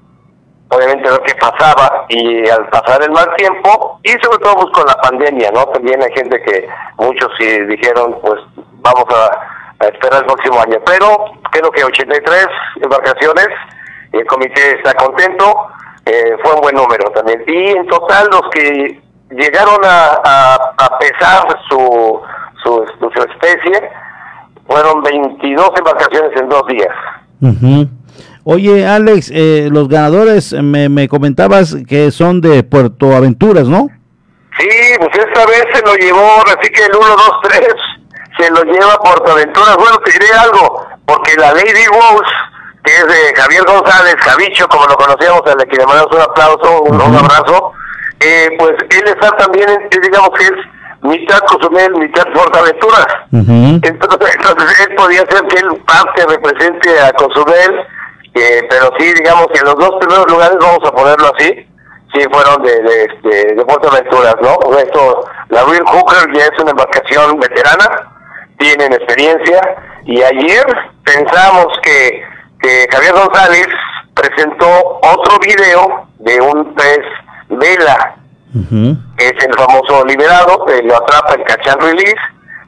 obviamente lo que pasaba y al pasar el mal tiempo y sobre todo pues, con la pandemia, ¿no? También hay gente que muchos sí dijeron pues vamos a, a esperar el próximo año, pero creo que 83 embarcaciones el comité está contento, eh, fue un buen número también. Y en total los que llegaron a, a, pesar su, su, su, especie fueron 22 embarcaciones en dos días. Oye, Alex, eh, los ganadores me, me comentabas que son de Puerto Aventuras, ¿no? Sí, pues esta vez se lo llevó, así que el 1, 2, 3 se lo lleva Puerto Aventuras. Bueno, te diré algo, porque la Lady Rose que es de Javier González, Javicho, como lo conocíamos, al que le mandamos un aplauso, un, abrazo. eh, pues él está también, digamos que es mitad Cozumel, mitad Fuerteventura. entonces, entonces él podía ser que él parte represente a Cozumel, pero sí, digamos que en los dos primeros lugares, vamos a ponerlo así, sí fueron de, de, de, ¿no? Esto, la Real Hooker ya es una embarcación veterana, tienen experiencia, y ayer pensamos que, que Javier González presentó otro video de un pez vela es el famoso liberado, lo atrapa en catch and release,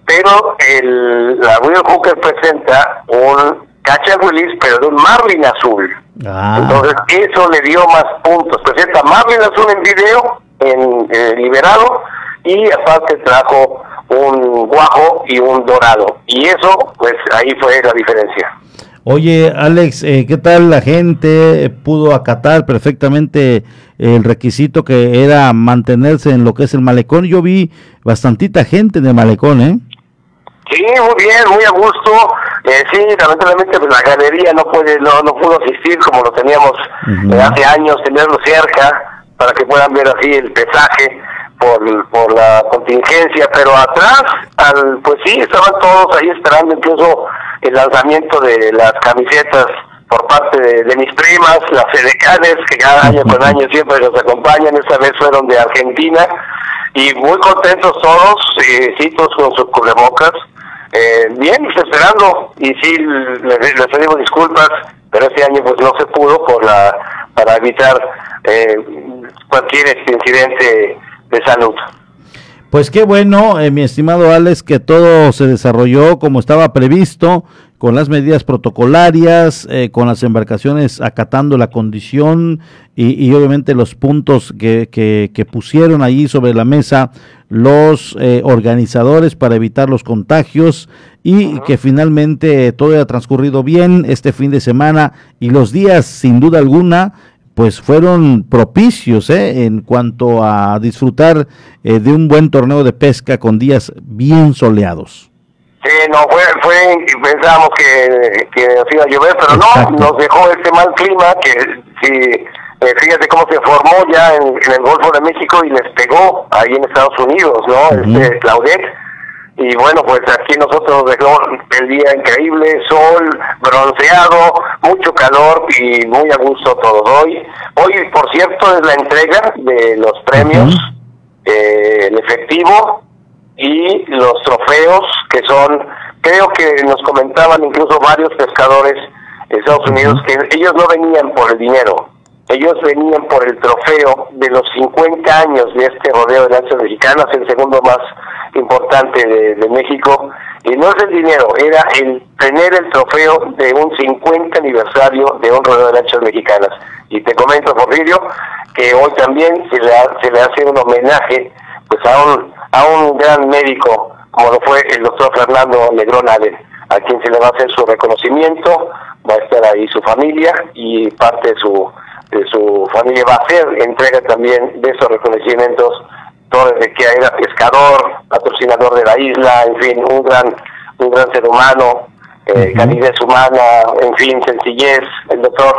pero el, la Real Hooker presenta un catch and release, pero de un marlin azul. Ah. Entonces, eso le dio más puntos. Presenta marlin azul en video, en eh, liberado, y aparte trajo un guajo y un dorado. Y eso, pues ahí fue la diferencia. Oye, Alex, eh, ¿qué tal la gente pudo acatar perfectamente el requisito que era mantenerse en lo que es el malecón? Yo vi bastantita gente en el malecón, ¿eh? Sí, muy bien, muy a gusto. Eh, sí, lamentablemente pues, la galería no puede, no, no pudo asistir como lo teníamos eh, hace años, tenerlo cerca para que puedan ver así el pesaje por, por la contingencia, pero atrás, al, pues sí, estaban todos ahí esperando incluso el lanzamiento de las camisetas por parte de, mis primas, las edecanes, que cada año con año siempre nos acompañan, esta vez fueron de Argentina, y muy contentos todos, eh, todos con sus cubrebocas, eh, bien, esperando, y sí, les, les pedimos disculpas, pero este año pues no se pudo por la para evitar eh, cualquier incidente de salud. Pues qué bueno, eh, mi estimado Alex, que todo se desarrolló como estaba previsto, con las medidas protocolarias, eh, con las embarcaciones acatando la condición y, obviamente los puntos que, que, pusieron allí sobre la mesa los eh, organizadores para evitar los contagios y que finalmente todo haya transcurrido bien este fin de semana y los días sin duda alguna pues fueron propicios ¿eh? en cuanto a disfrutar eh, de un buen torneo de pesca con días bien soleados. Sí, no, fue, fue pensábamos que, que nos iba a llover, pero no, nos dejó este mal clima que si eh, fíjate cómo se formó ya en, el Golfo de México y les pegó ahí en Estados Unidos, ¿no? Este Claudette y bueno, pues aquí nosotros dejó el día increíble, sol, bronceado, mucho calor y muy a gusto todos. Hoy, hoy por cierto, es la entrega de los premios, eh, el efectivo y los trofeos que son, creo que nos comentaban incluso varios pescadores de Estados Unidos que ellos no venían por el dinero, ellos venían por el trofeo de los 50 años de este rodeo de lanchas mexicanas, el segundo más importante de, México, y no es el dinero, era el tener el trofeo de un 50 aniversario de un rodeo de lanchas mexicanas. Y te comento, Porfirio, que hoy también se le, se le hace un homenaje pues a un, a un gran médico, como lo fue el doctor Fernando Negrón Allen, a quien se le va a hacer su reconocimiento, va a estar ahí su familia y parte de su de su familia va a hacer entrega también de esos reconocimientos todo que era pescador, patrocinador de la isla, en fin, un gran un gran ser humano, eh, calidez humana, en fin, sencillez, el doctor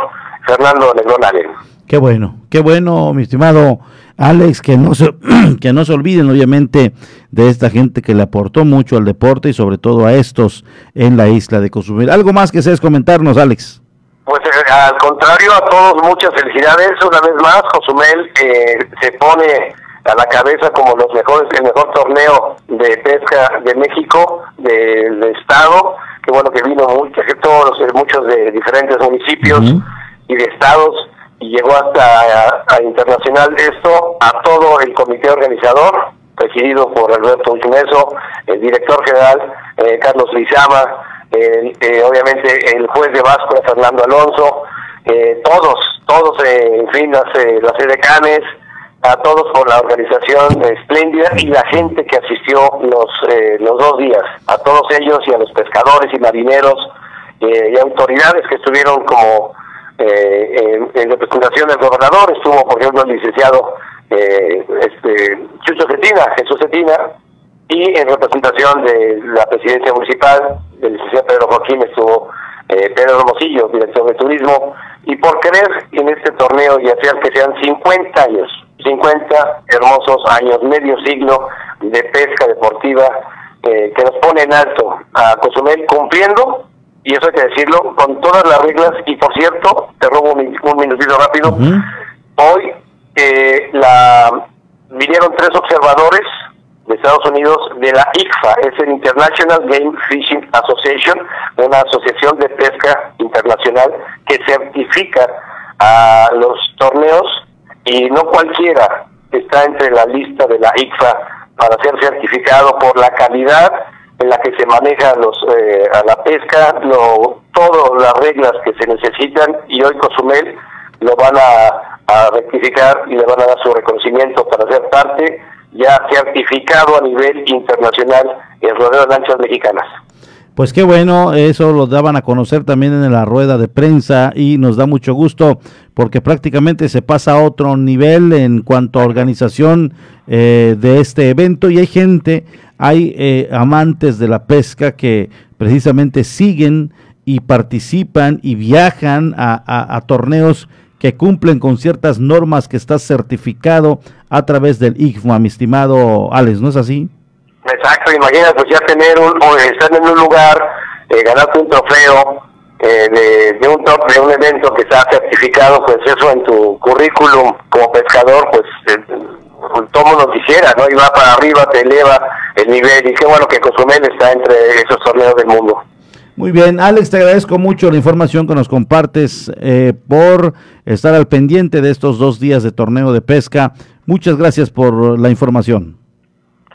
Fernando Negrón Allen. Qué bueno, qué bueno, mi estimado Alex, que no se que no se olviden obviamente de esta gente que le aportó mucho al deporte y sobre todo a estos en la isla de Cozumel. ¿Algo más que seas comentarnos, Alex? Pues eh, al contrario, a todos muchas felicidades. Una vez más, Cozumel eh, se pone a la cabeza como los mejores, el mejor torneo de pesca de México, del estado, que bueno que vino muchos, todos eh, muchos de diferentes municipios y de estados y llegó hasta a, internacional esto a todo el comité organizador presidido por Alberto Ultimeso, el director general Carlos Lizama, eh, obviamente el juez de Vasco Fernando Alonso, eh, todos, todos, eh, en fin, las, las edecanes, a todos por la organización espléndida y la gente que asistió los, los dos días, a todos ellos y a los pescadores y marineros y autoridades que estuvieron como en, representación del gobernador, estuvo por ejemplo el licenciado este, Chucho Cetina, Jesús Cetina, y en representación de la presidencia municipal, del licenciado Pedro Joaquín, estuvo eh, Pedro Hermosillo, director de turismo, y por querer en este torneo y hacer que sean 50 años, 50 hermosos años, medio siglo de pesca deportiva eh, que nos pone en alto a Cozumel cumpliendo, y eso hay que decirlo, con todas las reglas. Y por cierto, te robo un, un minutito rápido. Hoy eh, la vinieron tres observadores de Estados Unidos de la ICFA, es el International Game Fishing Association, una asociación de pesca internacional que certifica a los torneos y no cualquiera está entre la lista de la ICFA para ser certificado por la calidad en la que se maneja los, eh, a la pesca, lo, todas las reglas que se necesitan y hoy Cozumel lo van a, a rectificar y le van a dar su reconocimiento para ser parte ya certificado a nivel internacional en rodeo de lanchas mexicanas. Pues qué bueno, eso lo daban a conocer también en la rueda de prensa y nos da mucho gusto porque prácticamente se pasa a otro nivel en cuanto a organización eh, de este evento y hay gente, hay eh, amantes de la pesca que precisamente siguen y participan y viajan a, torneos que cumplen con ciertas normas que está certificado a través del ICFA, mi estimado Alex, ¿no es así? Exacto, imagínate pues ya tener un, o estar en un lugar, eh, ganarte un trofeo eh, de, un top, de un evento que está certificado, pues eso en tu currículum como pescador, pues eh, todo mundo quisiera, ¿no? Y va para arriba, te eleva el nivel, y qué bueno que Cozumel está entre esos torneos del mundo. Muy bien, Alex, te agradezco mucho la información que nos compartes eh, por estar al pendiente de estos dos días de torneo de pesca. Muchas gracias por la información.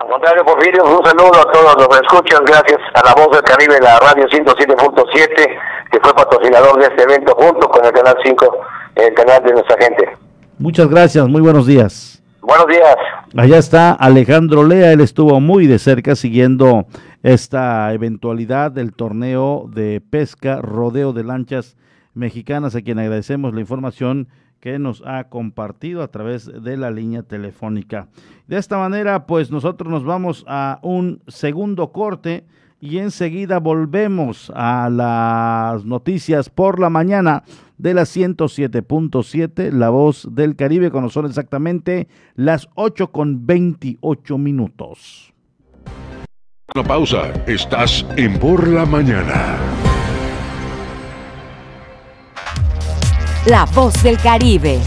Contrario, Porfirio, un saludo a todos los que escuchan, gracias a la voz del Caribe, la radio 107.7, que fue patrocinador de este evento junto con el Canal 5, el canal de nuestra gente. Muchas gracias, muy buenos días. Buenos días. Allá está Alejandro Lea, él estuvo muy de cerca siguiendo esta eventualidad del torneo de pesca, rodeo de lanchas mexicanas, a quien agradecemos la información que nos ha compartido a través de la línea telefónica. De esta manera, pues nosotros nos vamos a un segundo corte y enseguida volvemos a las noticias por la mañana de la 107.7, La Voz del Caribe, cuando son exactamente las 8 con 28 minutos. Una pausa, estás en Por la Mañana. La Voz del Caribe.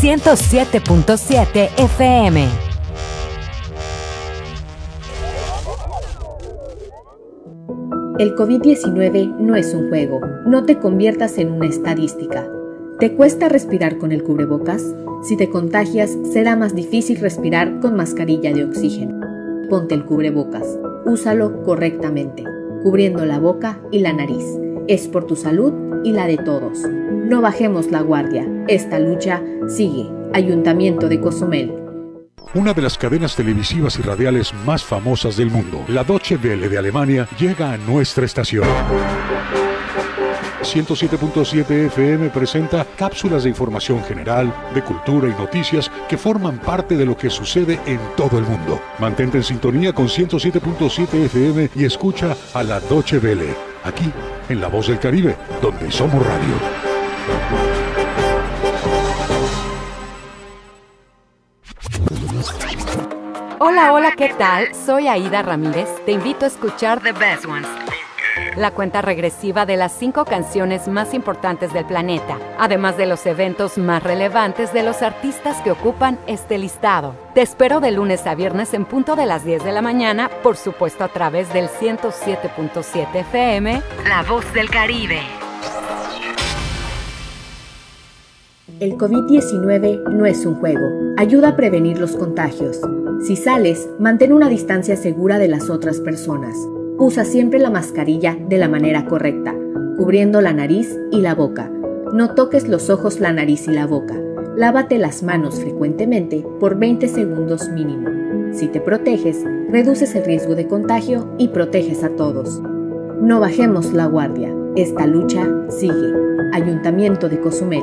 107.7 FM. El COVID-19 no es un juego. No te conviertas en una estadística. ¿Te cuesta respirar con el cubrebocas? Si te contagias, será más difícil respirar con mascarilla de oxígeno. Ponte el cubrebocas. Úsalo correctamente, cubriendo la boca y la nariz. Es por tu salud y la de todos. No bajemos la guardia. Esta lucha sigue. Ayuntamiento de Cozumel. Una de las cadenas televisivas y radiales más famosas del mundo, la Deutsche Welle de Alemania, llega a nuestra estación. 107.7 FM presenta cápsulas de información general, de cultura y noticias que forman parte de lo que sucede en todo el mundo. Mantente en sintonía con 107.7 FM y escucha a la Deutsche Welle, aquí en La Voz del Caribe, donde somos radio. Hola, hola, ¿qué tal? Soy Aida Ramírez. Te invito a escuchar The Best Ones. La cuenta regresiva de las cinco canciones más importantes del planeta, además de los eventos más relevantes de los artistas que ocupan este listado. Te espero de lunes a viernes en punto de las 10 de la mañana, por supuesto a través del 107.7 FM, La Voz del Caribe. El COVID-19 no es un juego. Ayuda a prevenir los contagios. Si sales, mantén una distancia segura de las otras personas. Usa siempre la mascarilla de la manera correcta, cubriendo la nariz y la boca. No toques los ojos, la nariz y la boca. Lávate las manos frecuentemente por 20 segundos mínimo. Si te proteges, reduces el riesgo de contagio y proteges a todos. No bajemos la guardia. Esta lucha sigue. Ayuntamiento de Cozumel.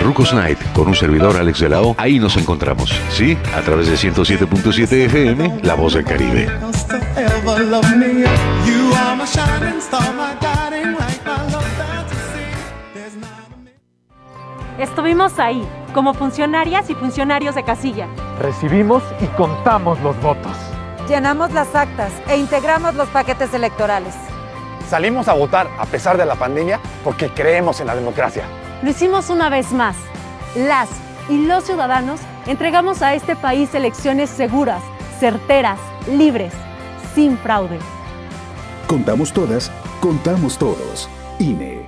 Rucos Night con un servidor Alex de la O. Ahí nos encontramos, ¿sí? A través de 107.7 FM, La Voz del Caribe. Estuvimos ahí, como funcionarias y funcionarios de casilla. Recibimos y contamos los votos. Llenamos las actas e integramos los paquetes electorales. Salimos a votar a pesar de la pandemia porque creemos en la democracia. Lo hicimos una vez más. Las y los ciudadanos entregamos a este país elecciones seguras, certeras, libres, sin fraude. Contamos todas, contamos todos. INE.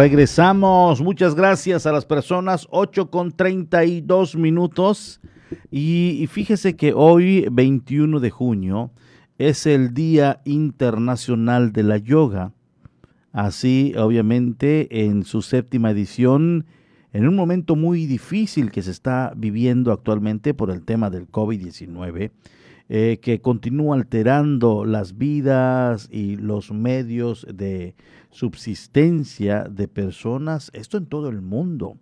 Regresamos. Muchas gracias a las personas. 8 con 32 minutos. Y, y fíjese que hoy, 21 de junio, es el Día Internacional de la Yoga. Así, obviamente, en su séptima edición, en un momento muy difícil que se está viviendo actualmente por el tema del COVID-19, eh, que continúa alterando las vidas y los medios de subsistencia de personas, esto en todo el mundo.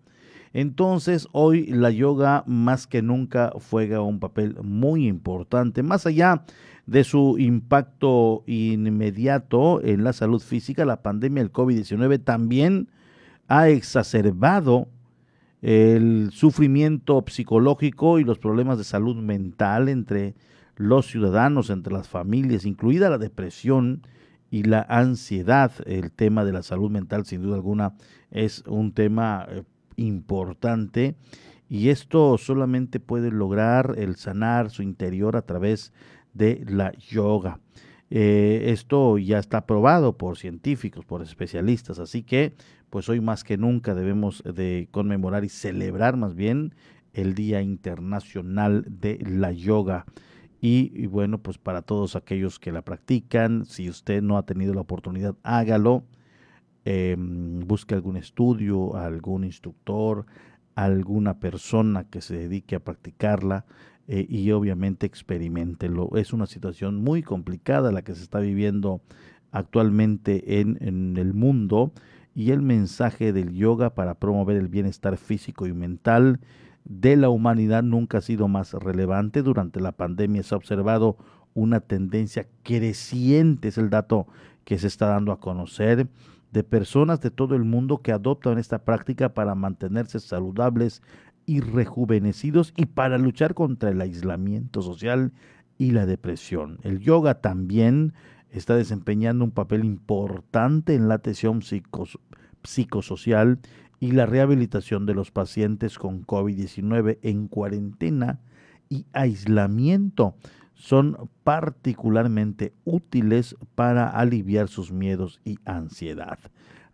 Entonces, hoy la yoga más que nunca juega un papel muy importante, más allá de su impacto inmediato en la salud física, la pandemia del COVID-19 también ha exacerbado el sufrimiento psicológico y los problemas de salud mental entre los ciudadanos, entre las familias, incluida la depresión y la ansiedad. El tema de la salud mental, sin duda alguna, es un tema eh, importante y esto solamente puede lograr el sanar su interior a través de la yoga. Eh, esto ya está probado por científicos, por especialistas, así que pues hoy más que nunca debemos de conmemorar y celebrar más bien el Día Internacional de la Yoga. Y, bueno, pues para todos aquellos que la practican, si usted no ha tenido la oportunidad, hágalo. Em, busque algún estudio, algún instructor, alguna persona que se dedique a practicarla eh, y obviamente experimentelo. Es una situación muy complicada la que se está viviendo actualmente en, en el mundo y el mensaje del yoga para promover el bienestar físico y mental de la humanidad nunca ha sido más relevante. Durante la pandemia se ha observado una tendencia creciente, es el dato que se está dando a conocer, de personas de todo el mundo que adoptan esta práctica para mantenerse saludables y rejuvenecidos y para luchar contra el aislamiento social y la depresión. El yoga también está desempeñando un papel importante en la atención psicosocial y la rehabilitación de los pacientes con COVID-19 en cuarentena y aislamiento son particularmente útiles para aliviar sus miedos y ansiedad.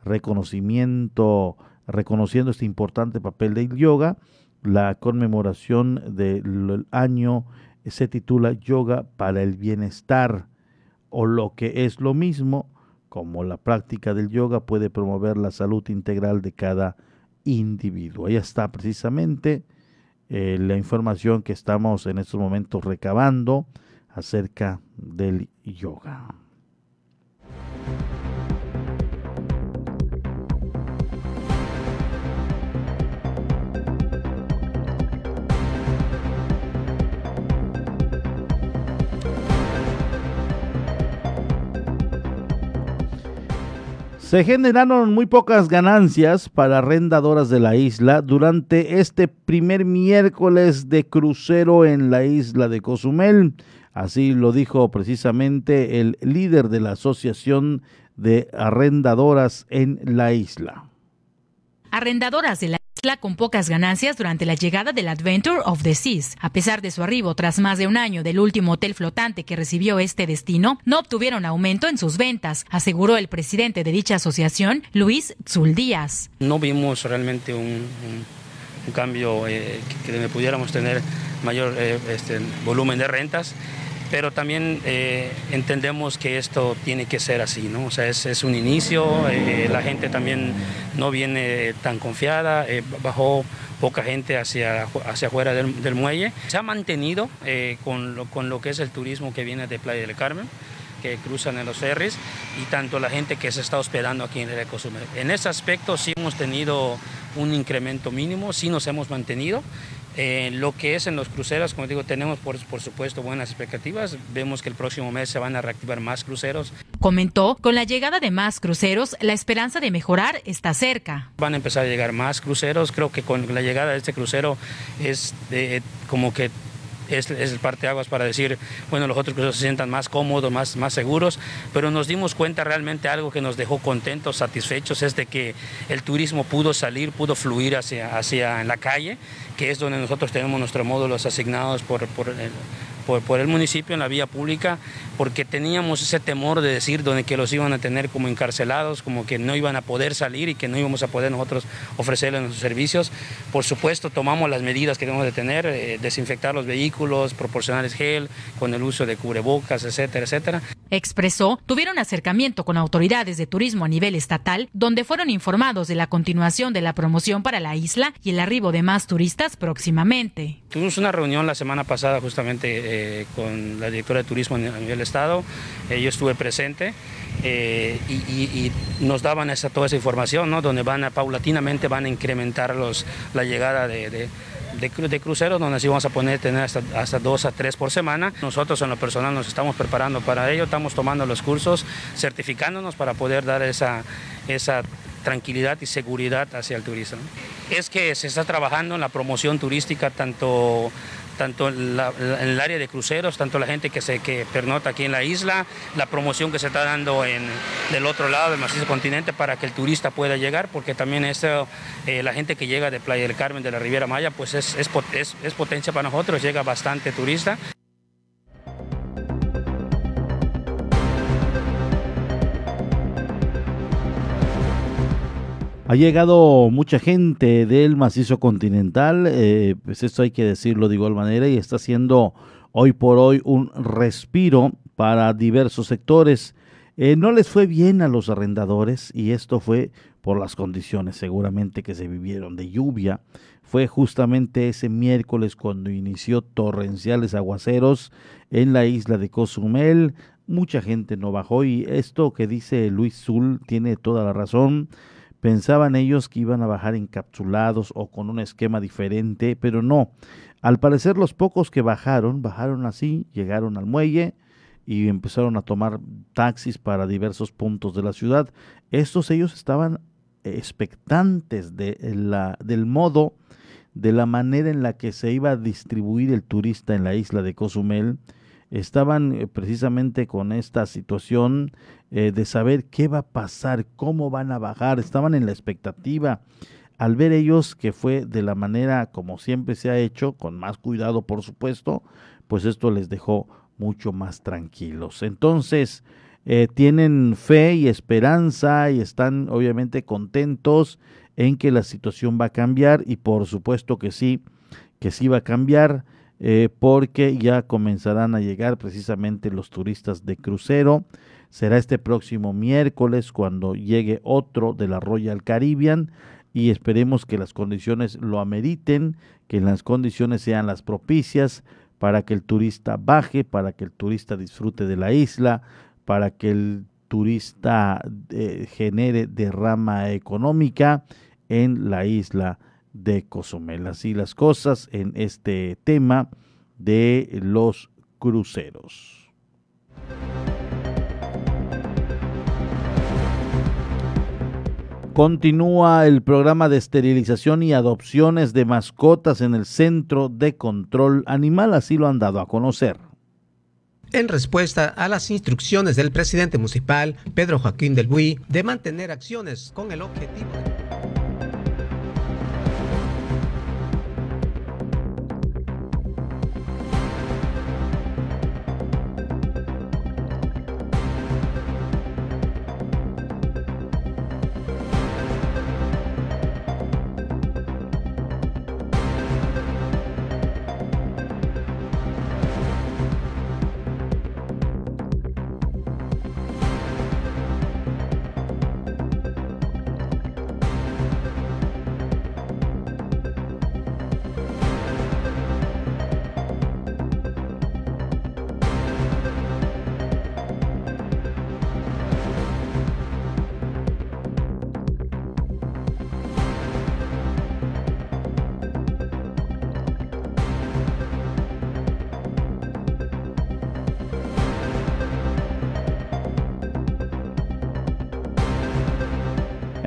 Reconocimiento, reconociendo este importante papel del yoga, la conmemoración del año se titula Yoga para el Bienestar o lo que es lo mismo, como la práctica del yoga puede promover la salud integral de cada individuo. Ahí está precisamente eh, la información que estamos en estos momentos recabando acerca del yoga. Se generaron muy pocas ganancias para arrendadoras de la isla durante este primer miércoles de crucero en la isla de Cozumel. Así lo dijo precisamente el líder de la Asociación de Arrendadoras en la isla. Arrendadoras de la con pocas ganancias durante la llegada del Adventure of the Seas. A pesar de su arribo tras más de un año del último hotel flotante que recibió este destino, no obtuvieron aumento en sus ventas, aseguró el presidente de dicha asociación, Luis Zul Díaz. No vimos realmente un, cambio eh, que, pudiéramos tener mayor eh, este, volumen de rentas pero también eh, entendemos que esto tiene que ser así, ¿no? O sea, es, un inicio, eh, la gente también no viene tan confiada, eh, bajó poca gente hacia, hacia afuera del, muelle. Se ha mantenido con, lo, con lo que es el turismo que viene de Playa del Carmen que cruzan en los ferries y tanto la gente que se está hospedando aquí en el Ecosumel. En ese aspecto sí hemos tenido un incremento mínimo, sí nos hemos mantenido eh, lo que es en los cruceros, como digo, tenemos por, por, supuesto buenas expectativas. Vemos que el próximo mes se van a reactivar más cruceros. Comentó, con la llegada de más cruceros, la esperanza de mejorar está cerca. Van a empezar a llegar más cruceros. Creo que con la llegada de este crucero es de, como que es, es el aguas para decir, bueno, los otros se sientan más cómodos, más, más seguros, pero nos dimos cuenta realmente algo que nos dejó contentos, satisfechos, es de que el turismo pudo salir, pudo fluir hacia, hacia en la calle, que es donde nosotros tenemos nuestros módulos asignados por, por el, por, el municipio en la vía pública, porque teníamos ese temor de decir donde que los iban a tener como encarcelados, como que no iban a poder salir y que no íbamos a poder nosotros ofrecerles nuestros servicios. Por supuesto, tomamos las medidas que debemos de tener, eh, desinfectar los vehículos, proporcionarles gel, con el uso de cubrebocas, etcétera, etcétera. Expresó, tuvieron acercamiento con autoridades de turismo a nivel estatal, donde fueron informados de la continuación de la promoción para la isla y el arribo de más turistas próximamente. Tuvimos una reunión la semana pasada justamente eh, con la directora de turismo a nivel estado, eh, yo estuve presente eh, y, nos daban esa, toda esa información, ¿no? donde van a, paulatinamente van a incrementar los, la llegada de, de cruceros donde sí vamos a poner tener hasta, hasta, dos a tres por semana. Nosotros en lo personal nos estamos preparando para ello, estamos tomando los cursos, certificándonos para poder dar esa, esa tranquilidad y seguridad hacia el turismo. Es que se está trabajando en la promoción turística tanto tanto en, el área de cruceros, tanto la gente que se que pernota aquí en la isla, la promoción que se está dando en del otro lado del macizo continente para que el turista pueda llegar, porque también eso, eh, la gente que llega de Playa del Carmen, de la Riviera Maya, pues es, es, es potencia para nosotros, llega bastante turista. Ha llegado mucha gente del macizo continental, eh, pues esto hay que decirlo de igual manera, y está siendo hoy por hoy un respiro para diversos sectores. Eh, no les fue bien a los arrendadores y esto fue por las condiciones seguramente que se vivieron de lluvia. Fue justamente ese miércoles cuando inició torrenciales aguaceros en la isla de Cozumel. Mucha gente no bajó y esto que dice Luis Zul tiene toda la razón. Pensaban ellos que iban a bajar encapsulados o con un esquema diferente, pero no. Al parecer los pocos que bajaron, bajaron así, llegaron al muelle y empezaron a tomar taxis para diversos puntos de la ciudad. Estos ellos estaban expectantes de la, del modo, de la manera en la que se iba a distribuir el turista en la isla de Cozumel estaban eh, precisamente con esta situación eh, de saber qué va a pasar, cómo van a bajar, estaban en la expectativa. Al ver ellos que fue de la manera como siempre se ha hecho, con más cuidado por supuesto, pues esto les dejó mucho más tranquilos. Entonces, eh, tienen fe y esperanza y están obviamente contentos en que la situación va a cambiar y por supuesto que sí, que sí va a cambiar. Eh, porque ya comenzarán a llegar precisamente los turistas de crucero. Será este próximo miércoles cuando llegue otro de la Royal Caribbean y esperemos que las condiciones lo ameriten, que las condiciones sean las propicias para que el turista baje, para que el turista disfrute de la isla, para que el turista eh, genere derrama económica en la isla de Cozumel. Así las cosas en este tema de los cruceros. Continúa el programa de esterilización y adopciones de mascotas en el Centro de Control Animal, así lo han dado a conocer. En respuesta a las instrucciones del presidente municipal, Pedro Joaquín del Buy, de mantener acciones con el objetivo de...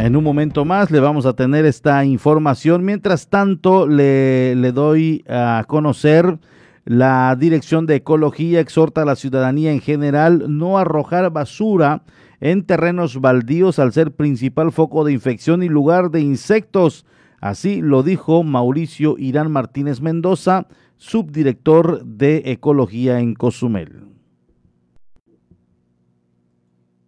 En un momento más le vamos a tener esta información. Mientras tanto, le, le, doy a conocer la Dirección de Ecología exhorta a la ciudadanía en general no arrojar basura en terrenos baldíos al ser principal foco de infección y lugar de insectos. Así lo dijo Mauricio Irán Martínez Mendoza, subdirector de Ecología en Cozumel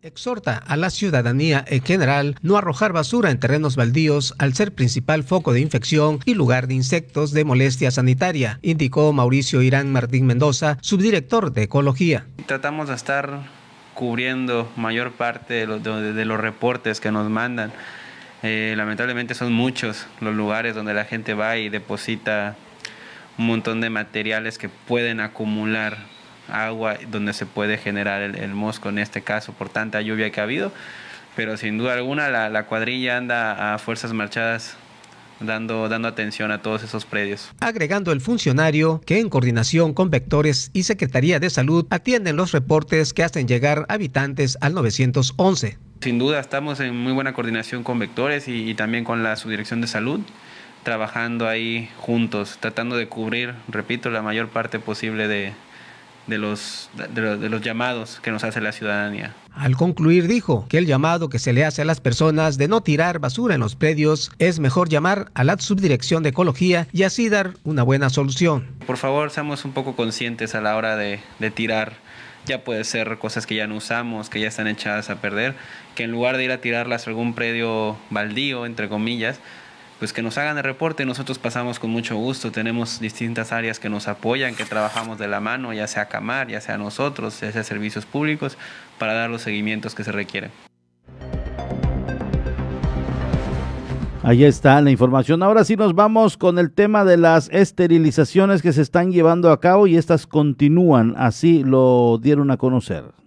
exhorta a la ciudadanía en general no arrojar basura en terrenos baldíos al ser principal foco de infección y lugar de insectos de molestia sanitaria, indicó Mauricio Irán Martín Mendoza, subdirector de Ecología. Tratamos de estar cubriendo mayor parte de los, de, los reportes que nos mandan. Eh, lamentablemente son muchos los lugares donde la gente va y deposita un montón de materiales que pueden acumular agua donde se puede generar el, mosco en este caso por tanta lluvia que ha habido. Pero sin duda alguna la, la cuadrilla anda a fuerzas marchadas dando, dando atención a todos esos predios. Agregando el funcionario que en coordinación con Vectores y Secretaría de Salud atienden los reportes que hacen llegar habitantes al 911. Sin duda estamos en muy buena coordinación con Vectores y, y también con la Subdirección de Salud trabajando ahí juntos, tratando de cubrir, repito, la mayor parte posible de, de los, de, los llamados que nos hace la ciudadanía. Al concluir dijo que el llamado que se le hace a las personas de no tirar basura en los predios es mejor llamar a la subdirección de ecología y así dar una buena solución. Por favor, seamos un poco conscientes a la hora de, de tirar. Ya puede ser cosas que ya no usamos, que ya están echadas a perder, que en lugar de ir a tirarlas a algún predio baldío, entre comillas, pues que nos hagan el reporte, nosotros pasamos con mucho gusto, tenemos distintas áreas que nos apoyan, que trabajamos de la mano, ya sea Camar, ya sea nosotros, ya sea servicios públicos, para dar los seguimientos que se requieren. Ahí está la información. Ahora sí nos vamos con el tema de las esterilizaciones que se están llevando a cabo y estas continúan, así lo dieron a conocer.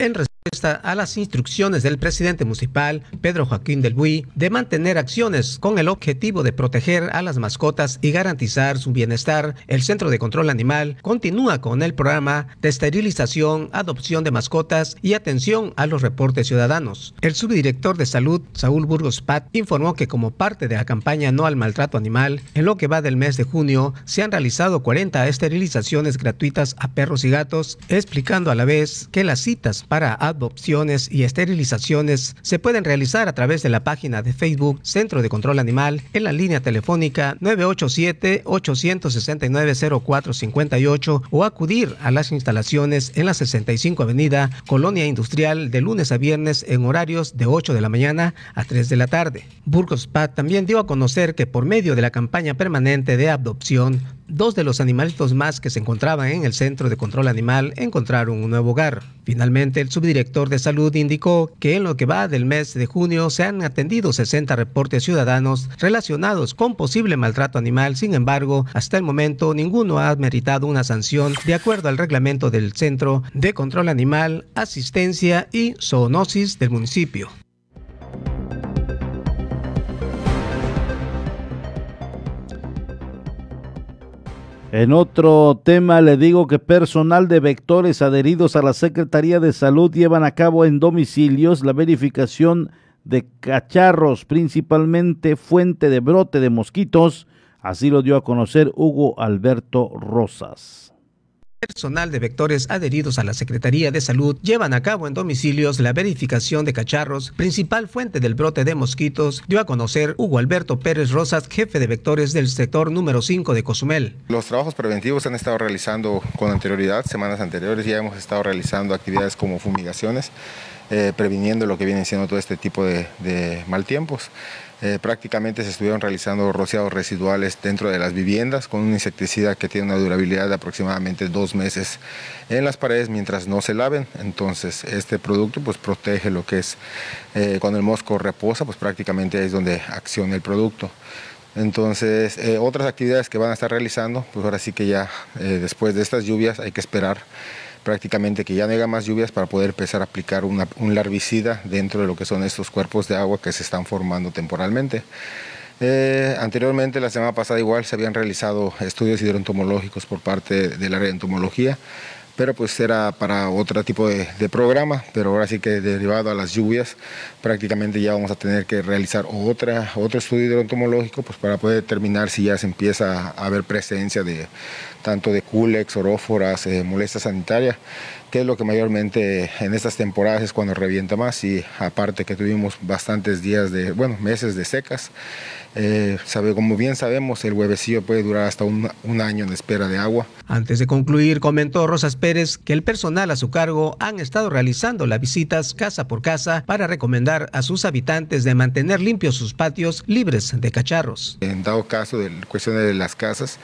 En a las instrucciones del presidente municipal, Pedro Joaquín del Buy, de mantener acciones con el objetivo de proteger a las mascotas y garantizar su bienestar, el Centro de Control Animal continúa con el programa de esterilización, adopción de mascotas y atención a los reportes ciudadanos. El subdirector de salud, Saúl Burgos Pat, informó que como parte de la campaña No al Maltrato Animal, en lo que va del mes de junio, se han realizado 40 esterilizaciones gratuitas a perros y gatos, explicando a la vez que las citas para adopciones y esterilizaciones se pueden realizar a través de la página de Facebook Centro de Control Animal en la línea telefónica 987-869-0458 o acudir a las instalaciones en la 65 Avenida Colonia Industrial de lunes a viernes en horarios de 8 de la mañana a 3 de la tarde. Burgos Pat también dio a conocer que por medio de la campaña permanente de adopción dos de los animalitos más que se encontraban en el centro de control animal encontraron un nuevo hogar. Finalmente, el subdirector de salud indicó que en lo que va del mes de junio se han atendido 60 reportes ciudadanos relacionados con posible maltrato animal. Sin embargo, hasta el momento ninguno ha meritado una sanción de acuerdo al reglamento del Centro de Control Animal, Asistencia y Zoonosis del municipio. En otro tema le digo que personal de vectores adheridos a la Secretaría de Salud llevan a cabo en domicilios la verificación de cacharros, principalmente fuente de brote de mosquitos, así lo dio a conocer Hugo Alberto Rosas. Personal de vectores adheridos a la Secretaría de Salud llevan a cabo en domicilios la verificación de cacharros, principal fuente del brote de mosquitos, dio a conocer Hugo Alberto Pérez Rosas, jefe de vectores del sector número 5 de Cozumel. Los trabajos preventivos se han estado realizando con anterioridad, semanas anteriores ya hemos estado realizando actividades como fumigaciones, eh, previniendo lo que viene siendo todo este tipo de, de mal tiempos. Eh, prácticamente se estuvieron realizando rociados residuales dentro de las viviendas con un insecticida que tiene una durabilidad de aproximadamente dos meses en las paredes mientras no se laven. Entonces este producto pues protege lo que es eh, cuando el mosco reposa, pues prácticamente es donde acciona el producto. Entonces, eh, otras actividades que van a estar realizando, pues ahora sí que ya después de estas lluvias hay que esperar prácticamente que ya no más lluvias para poder empezar a aplicar un larvicida dentro de lo que son estos cuerpos de agua que se están formando temporalmente. Eh, anteriormente, la semana pasada igual se habían realizado estudios hidroentomológicos por parte del área de entomología pero pues era para otro tipo de, programa, pero ahora sí que derivado a las lluvias, prácticamente ya vamos a tener que realizar otra, otro estudio hidroentomológico pues para poder determinar si ya se empieza a haber presencia de tanto de culex, oróforas, eh, molestia sanitaria, que es lo que mayormente en estas temporadas es cuando revienta más y aparte que tuvimos bastantes días de, bueno, meses de secas, eh, sabe, como bien sabemos, el huevecillo puede durar hasta un, un, año en espera de agua. Antes de concluir, comentó Rosas Pérez que el personal a su cargo han estado realizando las visitas casa por casa para recomendar a sus habitantes de mantener limpios sus patios libres de cacharros. En dado caso de la cuestión de las casas,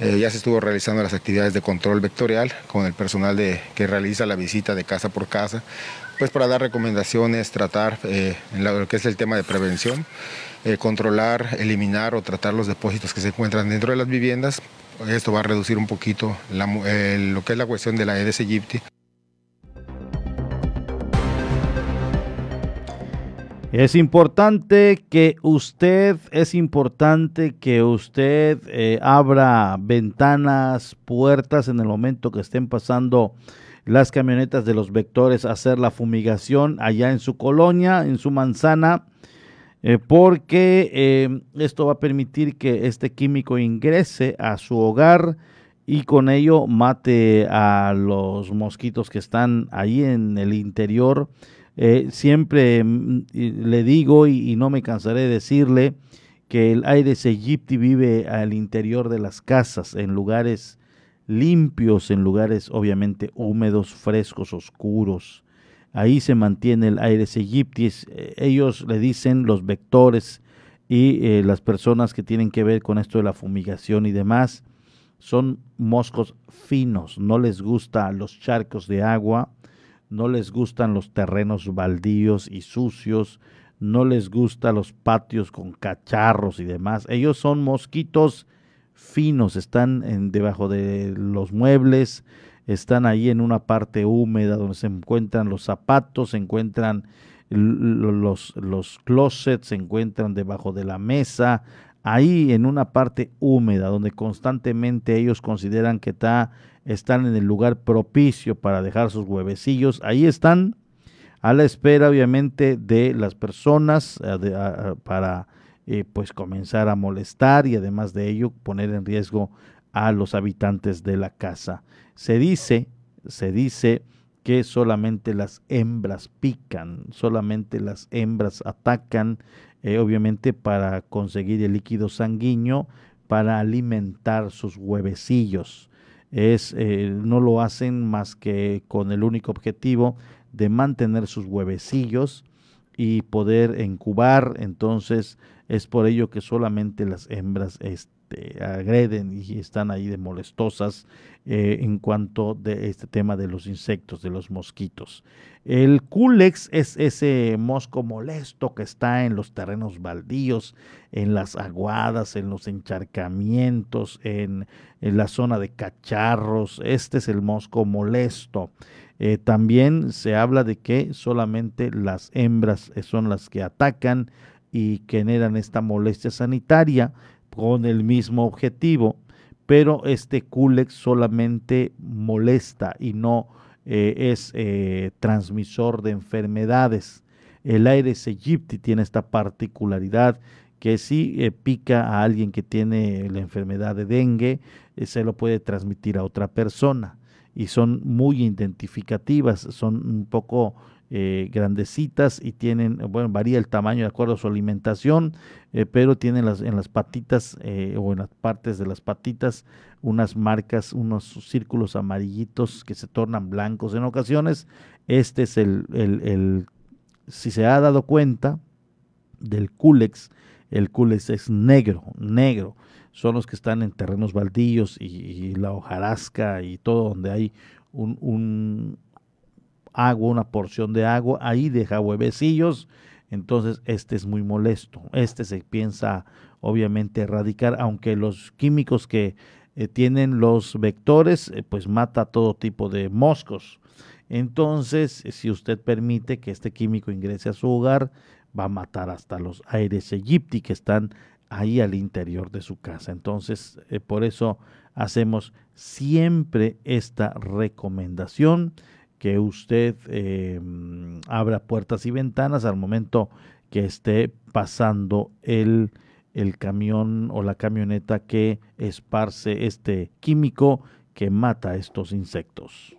eh, ya se estuvo realizando las actividades de control vectorial con el personal de, que realiza la visita de casa por casa, pues para dar recomendaciones, tratar eh, en lo que es el tema de prevención eh, controlar, eliminar o tratar los depósitos que se encuentran dentro de las viviendas. Esto va a reducir un poquito lo que es la cuestión de la Aedes aegypti. Es importante que usted, es importante que usted eh, abra ventanas, puertas en el momento que estén pasando las camionetas de los vectores a hacer la fumigación allá en su colonia, en su manzana eh, porque eh, esto va a permitir que este químico ingrese a su hogar y con ello mate a los mosquitos que están ahí en el interior. Eh, siempre mm, le digo y, no me cansaré de decirle que el Aedes aegypti vive al interior de las casas, en lugares limpios, en lugares obviamente húmedos, frescos, oscuros ahí se mantiene el Aires aegyptis. Eh, ellos le dicen los vectores y eh, las personas que tienen que ver con esto de la fumigación y demás son moscos finos, no les gustan los charcos de agua, no les gustan los terrenos baldíos y sucios, no les gustan los patios con cacharros y demás. Ellos son mosquitos finos, están en, debajo de los muebles, están ahí en una parte húmeda donde se encuentran los zapatos, se encuentran los, los closets, se encuentran debajo de la mesa, ahí en una parte húmeda donde constantemente ellos consideran que está, están en el lugar propicio para dejar sus huevecillos, ahí están a la espera obviamente de las personas eh, para eh, pues comenzar a molestar y además de ello poner en riesgo a los habitantes de la casa. Se dice, se dice que solamente las hembras pican, solamente las hembras atacan, eh, obviamente para conseguir el líquido sanguíneo, para alimentar sus huevecillos. Es, eh, no lo hacen más que con el único objetivo de mantener sus huevecillos y poder incubar. Entonces es por ello que solamente las hembras este, agreden y están ahí de molestosas eh, en cuanto de este tema de los insectos, de los mosquitos. El culex es ese mosco molesto que está en los terrenos baldíos, en las aguadas, en los encharcamientos, en, la zona de cacharros. Este es el mosco molesto. Eh, también se habla de que solamente las hembras son las que atacan y generan esta molestia sanitaria con el mismo objetivo pero este Culex solamente molesta y no eh, es eh, transmisor de enfermedades. El Aedes aegypti tiene esta particularidad que si eh, pica a alguien que tiene la enfermedad de dengue, se lo puede transmitir a otra persona y son muy identificativas, son un poco eh, grandecitas y tienen, bueno, varía el tamaño de acuerdo a su alimentación, pero tienen las, en las patitas o en las partes de las patitas unas marcas, unos círculos amarillitos que se tornan blancos en ocasiones. Este es el, el, el si se ha dado cuenta del culex, el culex es negro, negro son los que están en terrenos baldíos y, la hojarasca y todo donde hay un, agua, una porción de agua, ahí deja huevecillos, entonces este es muy molesto. Este se piensa obviamente erradicar, aunque los químicos que eh, tienen los vectores, eh, pues mata todo tipo de moscos. Entonces, si usted permite que este químico ingrese a su hogar, va a matar hasta los aires egipti que están ahí al interior de su casa. Entonces, eh, por eso hacemos siempre esta recomendación que usted em, abra puertas y ventanas al momento que esté pasando el, el camión o la camioneta que esparce este químico que mata a estos insectos.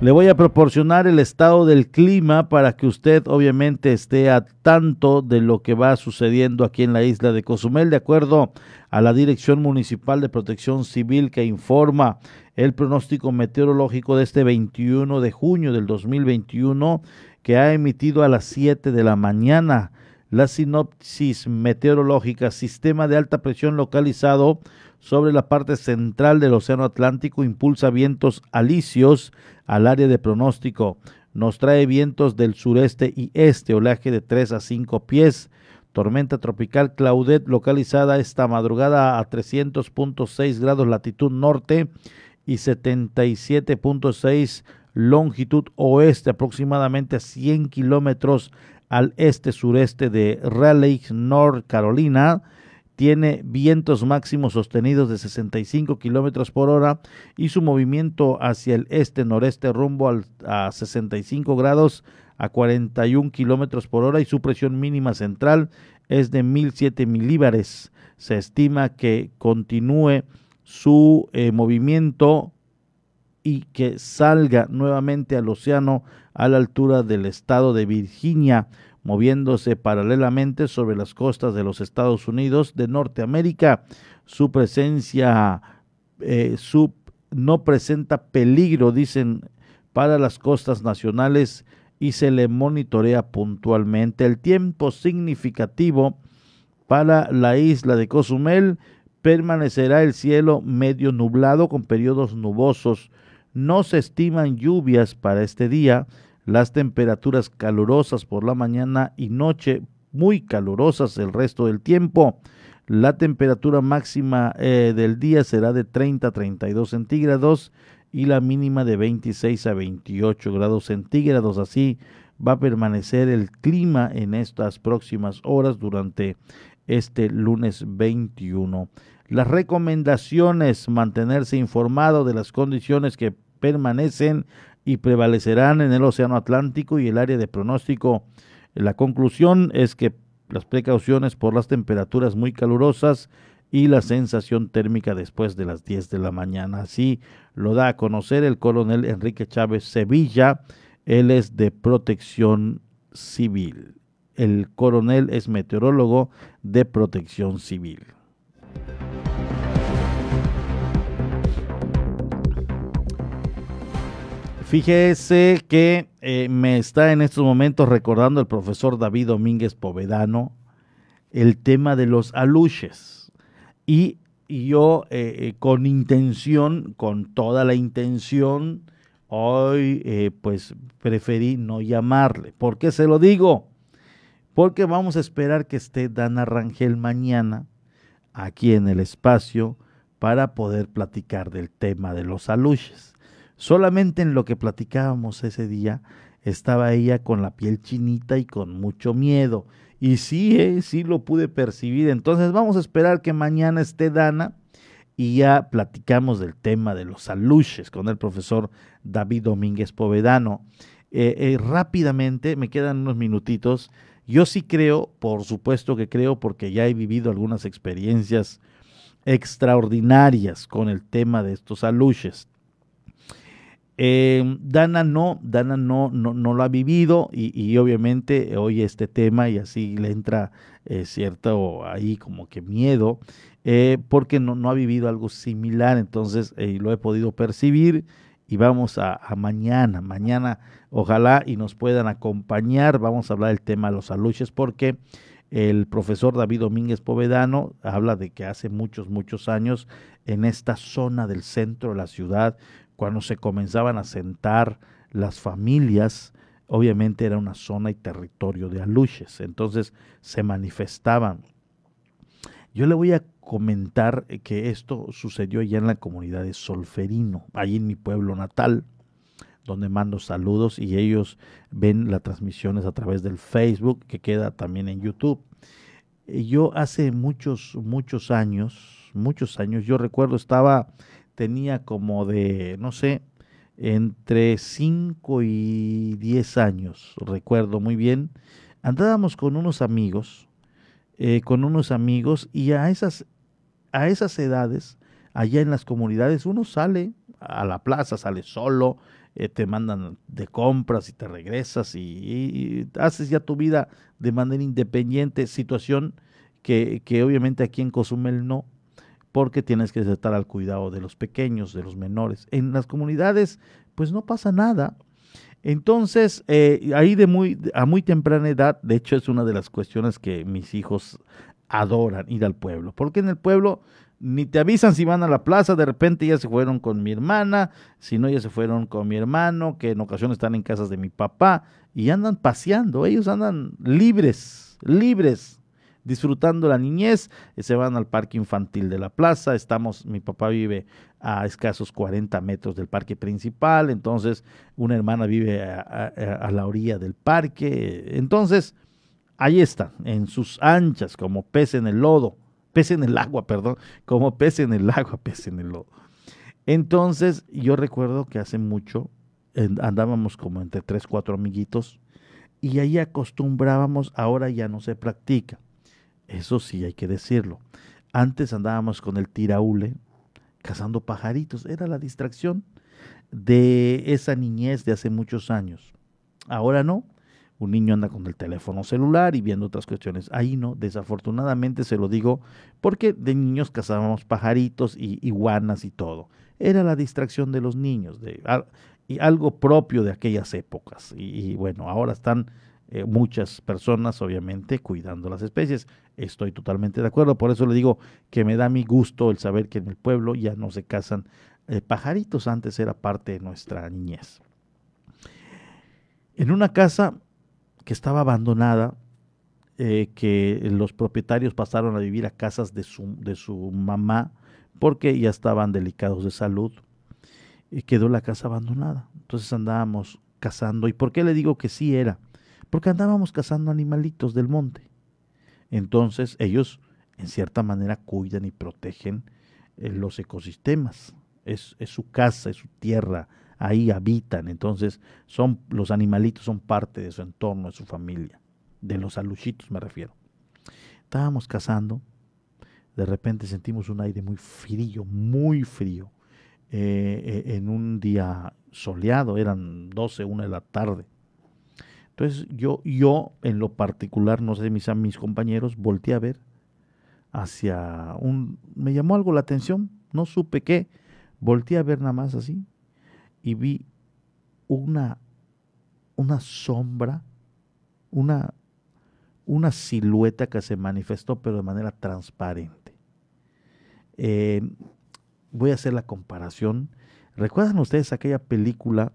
Le voy a proporcionar el estado del clima para que usted obviamente esté a tanto de lo que va sucediendo aquí en la isla de Cozumel, de acuerdo a la Dirección Municipal de Protección Civil que informa el pronóstico meteorológico de este 21 de junio del 2021 que ha emitido a las 7 de la mañana. La sinopsis meteorológica, sistema de alta presión localizado sobre la parte central del Océano Atlántico impulsa vientos alisios al área de pronóstico. Nos trae vientos del sureste y este, oleaje de 3 a 5 pies. Tormenta tropical Claudette localizada esta madrugada a 300.6 grados latitud norte y 77.6 longitud oeste, aproximadamente 100 kilómetros al este-sureste de Raleigh, North Carolina tiene vientos máximos sostenidos de 65 kilómetros por hora y su movimiento hacia el este-noreste rumbo al, a 65 grados a 41 kilómetros por hora y su presión mínima central es de 1007 milíbares. Se estima que continúe su eh, movimiento y que salga nuevamente al océano a la altura del estado de Virginia moviéndose paralelamente sobre las costas de los Estados Unidos de Norteamérica. Su presencia eh, no presenta peligro, dicen, para las costas nacionales y se le monitorea puntualmente. El tiempo significativo para la isla de Cozumel permanecerá el cielo medio nublado con periodos nubosos. No se estiman lluvias para este día las temperaturas calurosas por la mañana y noche, muy calurosas el resto del tiempo. La temperatura máxima eh, del día será de 30 a 32 centígrados y la mínima de 26 a 28 grados centígrados. Así va a permanecer el clima en estas próximas horas durante este lunes 21. Las recomendaciones, mantenerse informado de las condiciones que permanecen y prevalecerán en el Océano Atlántico y el área de pronóstico. La conclusión es que las precauciones por las temperaturas muy calurosas y la sensación térmica después de las 10 de la mañana. Así lo da a conocer el coronel Enrique Chávez Sevilla. Él es de protección civil. El coronel es meteorólogo de protección civil. Fíjese que eh, me está en estos momentos recordando el profesor David Domínguez Povedano el tema de los aluches. Y, yo eh, eh, con intención, con toda la intención, hoy pues preferí no llamarle. ¿Por qué se lo digo? Porque vamos a esperar que esté Dana Rangel mañana aquí en el espacio para poder platicar del tema de los aluches. Solamente en lo que platicábamos ese día estaba ella con la piel chinita y con mucho miedo. Y sí, eh, sí lo pude percibir. Entonces vamos a esperar que mañana esté Dana y ya platicamos del tema de los aluches con el profesor David Domínguez Povedano. Eh, eh, rápidamente, me quedan unos minutitos. Yo sí creo, por supuesto que creo, porque ya he vivido algunas experiencias extraordinarias con el tema de estos aluches. Eh, Dana no, Dana no, no, no, lo ha vivido y, obviamente oye este tema y así le entra eh, cierto ahí como que miedo eh, porque no, no, ha vivido algo similar, entonces lo he podido percibir y vamos a, mañana, mañana ojalá y nos puedan acompañar, vamos a hablar del tema de los aluches porque el profesor David Domínguez Povedano habla de que hace muchos, muchos años en esta zona del centro de la ciudad cuando se comenzaban a sentar las familias, obviamente era una zona y territorio de aluches, entonces se manifestaban. Yo le voy a comentar que esto sucedió ya en la comunidad de Solferino, allí en mi pueblo natal, donde mando saludos y ellos ven las transmisiones a través del Facebook, que queda también en YouTube. Yo hace muchos, muchos años, muchos años, yo recuerdo estaba tenía como de, no sé, entre 5 y 10 años, recuerdo muy bien, andábamos con unos amigos, eh, con unos amigos y a esas, a esas edades, allá en las comunidades, uno sale a la plaza, sale solo, eh, te mandan de compras y te regresas y, haces ya tu vida de manera independiente, situación que, que obviamente aquí en Cozumel no, porque tienes que estar al cuidado de los pequeños, de los menores. En las comunidades, pues no pasa nada. Entonces, eh, ahí de muy, a muy temprana edad, de hecho es una de las cuestiones que mis hijos adoran, ir al pueblo, porque en el pueblo ni te avisan si van a la plaza, de repente ya se fueron con mi hermana, si no ya se fueron con mi hermano, que en ocasiones están en casas de mi papá y andan paseando, ellos andan libres, libres disfrutando la niñez, eh, se van al parque infantil de la plaza, estamos, mi papá vive a escasos 40 metros del parque principal, entonces una hermana vive a, la orilla del parque, entonces ahí está, en sus anchas, como pez en el lodo, pez en el agua, perdón, como pez en el agua, pez en el lodo. Entonces yo recuerdo que hace mucho andábamos como entre tres, cuatro amiguitos y ahí acostumbrábamos, ahora ya no se practica eso sí hay que decirlo. Antes andábamos con el tiraule cazando pajaritos. Era la distracción de esa niñez de hace muchos años. Ahora no. Un niño anda con el teléfono celular y viendo otras cuestiones. Ahí no, desafortunadamente se lo digo, porque de niños cazábamos pajaritos y iguanas y todo. Era la distracción de los niños, y algo propio de aquellas épocas. y bueno, ahora están eh, muchas personas, obviamente, cuidando las especies. Estoy totalmente de acuerdo, por eso le digo que me da mi gusto el saber que en el pueblo ya no se cazan eh, pajaritos, antes era parte de nuestra niñez. En una casa que estaba abandonada, eh, que los propietarios pasaron a vivir a casas de su, de su mamá porque ya estaban delicados de salud, y quedó la casa abandonada. Entonces andábamos cazando. ¿Y por qué le digo que sí era? Porque andábamos cazando animalitos del monte. Entonces ellos, en cierta manera, cuidan y protegen eh, los ecosistemas. Es, su casa, es su tierra, ahí habitan. Entonces son, los animalitos son parte de su entorno, de su familia, de los aluchitos me refiero. Estábamos cazando, de repente sentimos un aire muy frío, muy frío, eh, eh, en un día soleado, eran 12, 1 de la tarde. Entonces yo, yo en lo particular, no sé mis, mis compañeros, volteé a ver hacia un... Me llamó algo la atención, no supe qué. Volteé a ver nada más así y vi una, una sombra, una, una silueta que se manifestó pero de manera transparente. Eh, voy a hacer la comparación. ¿Recuerdan ustedes aquella película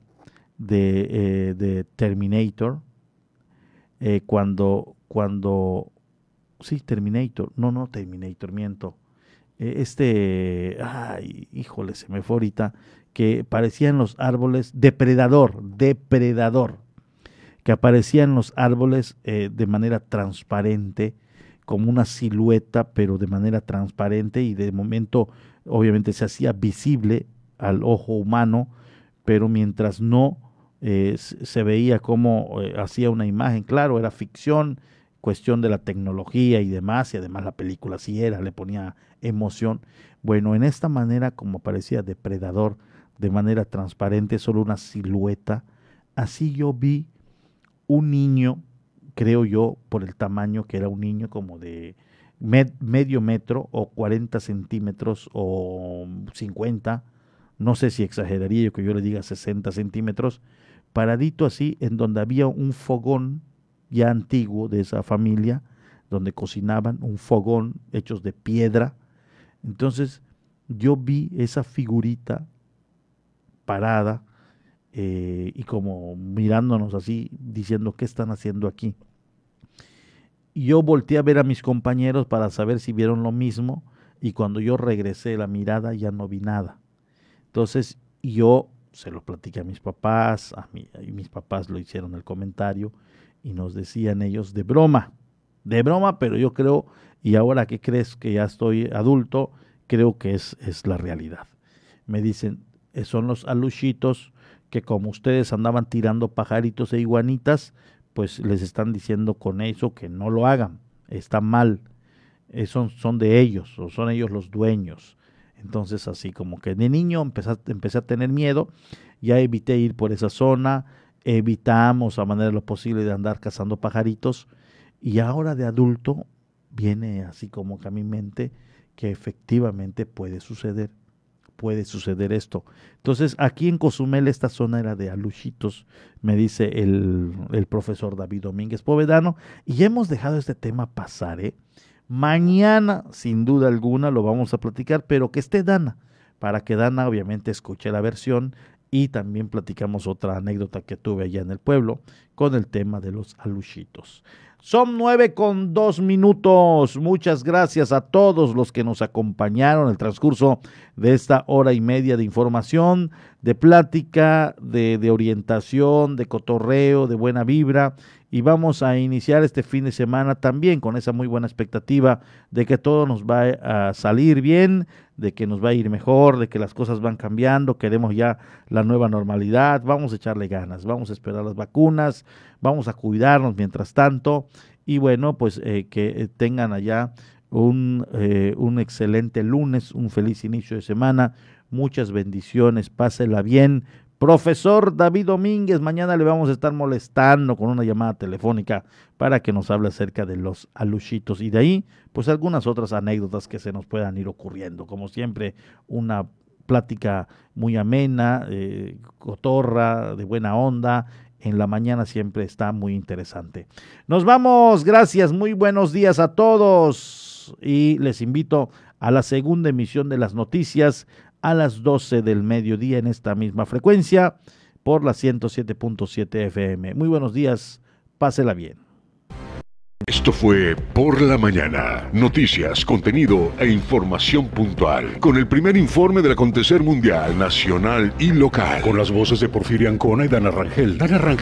de, eh, de Terminator? Eh, cuando, cuando, sí, Terminator, no, no Terminator, miento. Eh, este, ay, híjole, se me fue ahorita, que parecían los árboles, depredador, depredador, que aparecían los árboles eh, de manera transparente, como una silueta, pero de manera transparente y de momento obviamente se hacía visible al ojo humano, pero mientras no eh, se veía como eh, hacía una imagen, claro, era ficción, cuestión de la tecnología y demás, y además la película sí era, le ponía emoción. Bueno, en esta manera como parecía depredador, de manera transparente, solo una silueta, así yo vi un niño, creo yo, por el tamaño que era un niño como de medio metro o 40 centímetros o 50, no sé si exageraría yo que yo le diga 60 centímetros, paradito así, en donde había un fogón ya antiguo de esa familia, donde cocinaban, un fogón hechos de piedra. Entonces yo vi esa figurita parada eh, y como mirándonos así, diciendo, ¿qué están haciendo aquí? Y yo volteé a ver a mis compañeros para saber si vieron lo mismo y cuando yo regresé la mirada ya no vi nada. Entonces yo se lo platiqué a mis papás, a mí, y mis papás lo hicieron el comentario y nos decían ellos de broma, de broma, pero yo creo, y ahora que crees que ya estoy adulto, creo que es, es la realidad. Me dicen, eh, son los aluchitos que como ustedes andaban tirando pajaritos e iguanitas, pues les están diciendo con eso que no lo hagan, está mal, eh, son, son de ellos, o son ellos los dueños. Entonces así como que de niño empecé, a tener miedo, ya evité ir por esa zona, evitamos a manera de lo posible de andar cazando pajaritos y ahora de adulto viene así como que a mi mente que efectivamente puede suceder, puede suceder esto. Entonces aquí en Cozumel esta zona era de aluchitos, me dice el, el profesor David Domínguez Povedano, y hemos dejado este tema pasar, ¿eh? Mañana, sin duda alguna, lo vamos a platicar, pero que esté Dana, para que Dana obviamente escuche la versión y también platicamos otra anécdota que tuve allá en el pueblo con el tema de los aluchitos. Son nueve con dos minutos. Muchas gracias a todos los que nos acompañaron en el transcurso de esta hora y media de información, de plática, de, de orientación, de cotorreo, de buena vibra y vamos a iniciar este fin de semana también con esa muy buena expectativa de que todo nos va a salir bien, de que nos va a ir mejor, de que las cosas van cambiando, queremos ya la nueva normalidad, vamos a echarle ganas, vamos a esperar las vacunas, vamos a cuidarnos mientras tanto y bueno, pues eh, que tengan allá un, eh, un excelente lunes, un feliz inicio de semana, muchas bendiciones, pásela bien, Profesor David Domínguez, mañana le vamos a estar molestando con una llamada telefónica para que nos hable acerca de los aluchitos y de ahí, pues algunas otras anécdotas que se nos puedan ir ocurriendo. Como siempre, una plática muy amena, eh, cotorra, de buena onda. En la mañana siempre está muy interesante. Nos vamos, gracias, muy buenos días a todos y les invito a la segunda emisión de las noticias a las 12 del mediodía en esta misma frecuencia por la 107.7 FM. Muy buenos días, pásela bien. Esto fue Por la Mañana. Noticias, contenido e información puntual. Con el primer informe del acontecer mundial, nacional y local. Con las voces de Porfirio Ancona y Dana Rangel. Dana Rangel.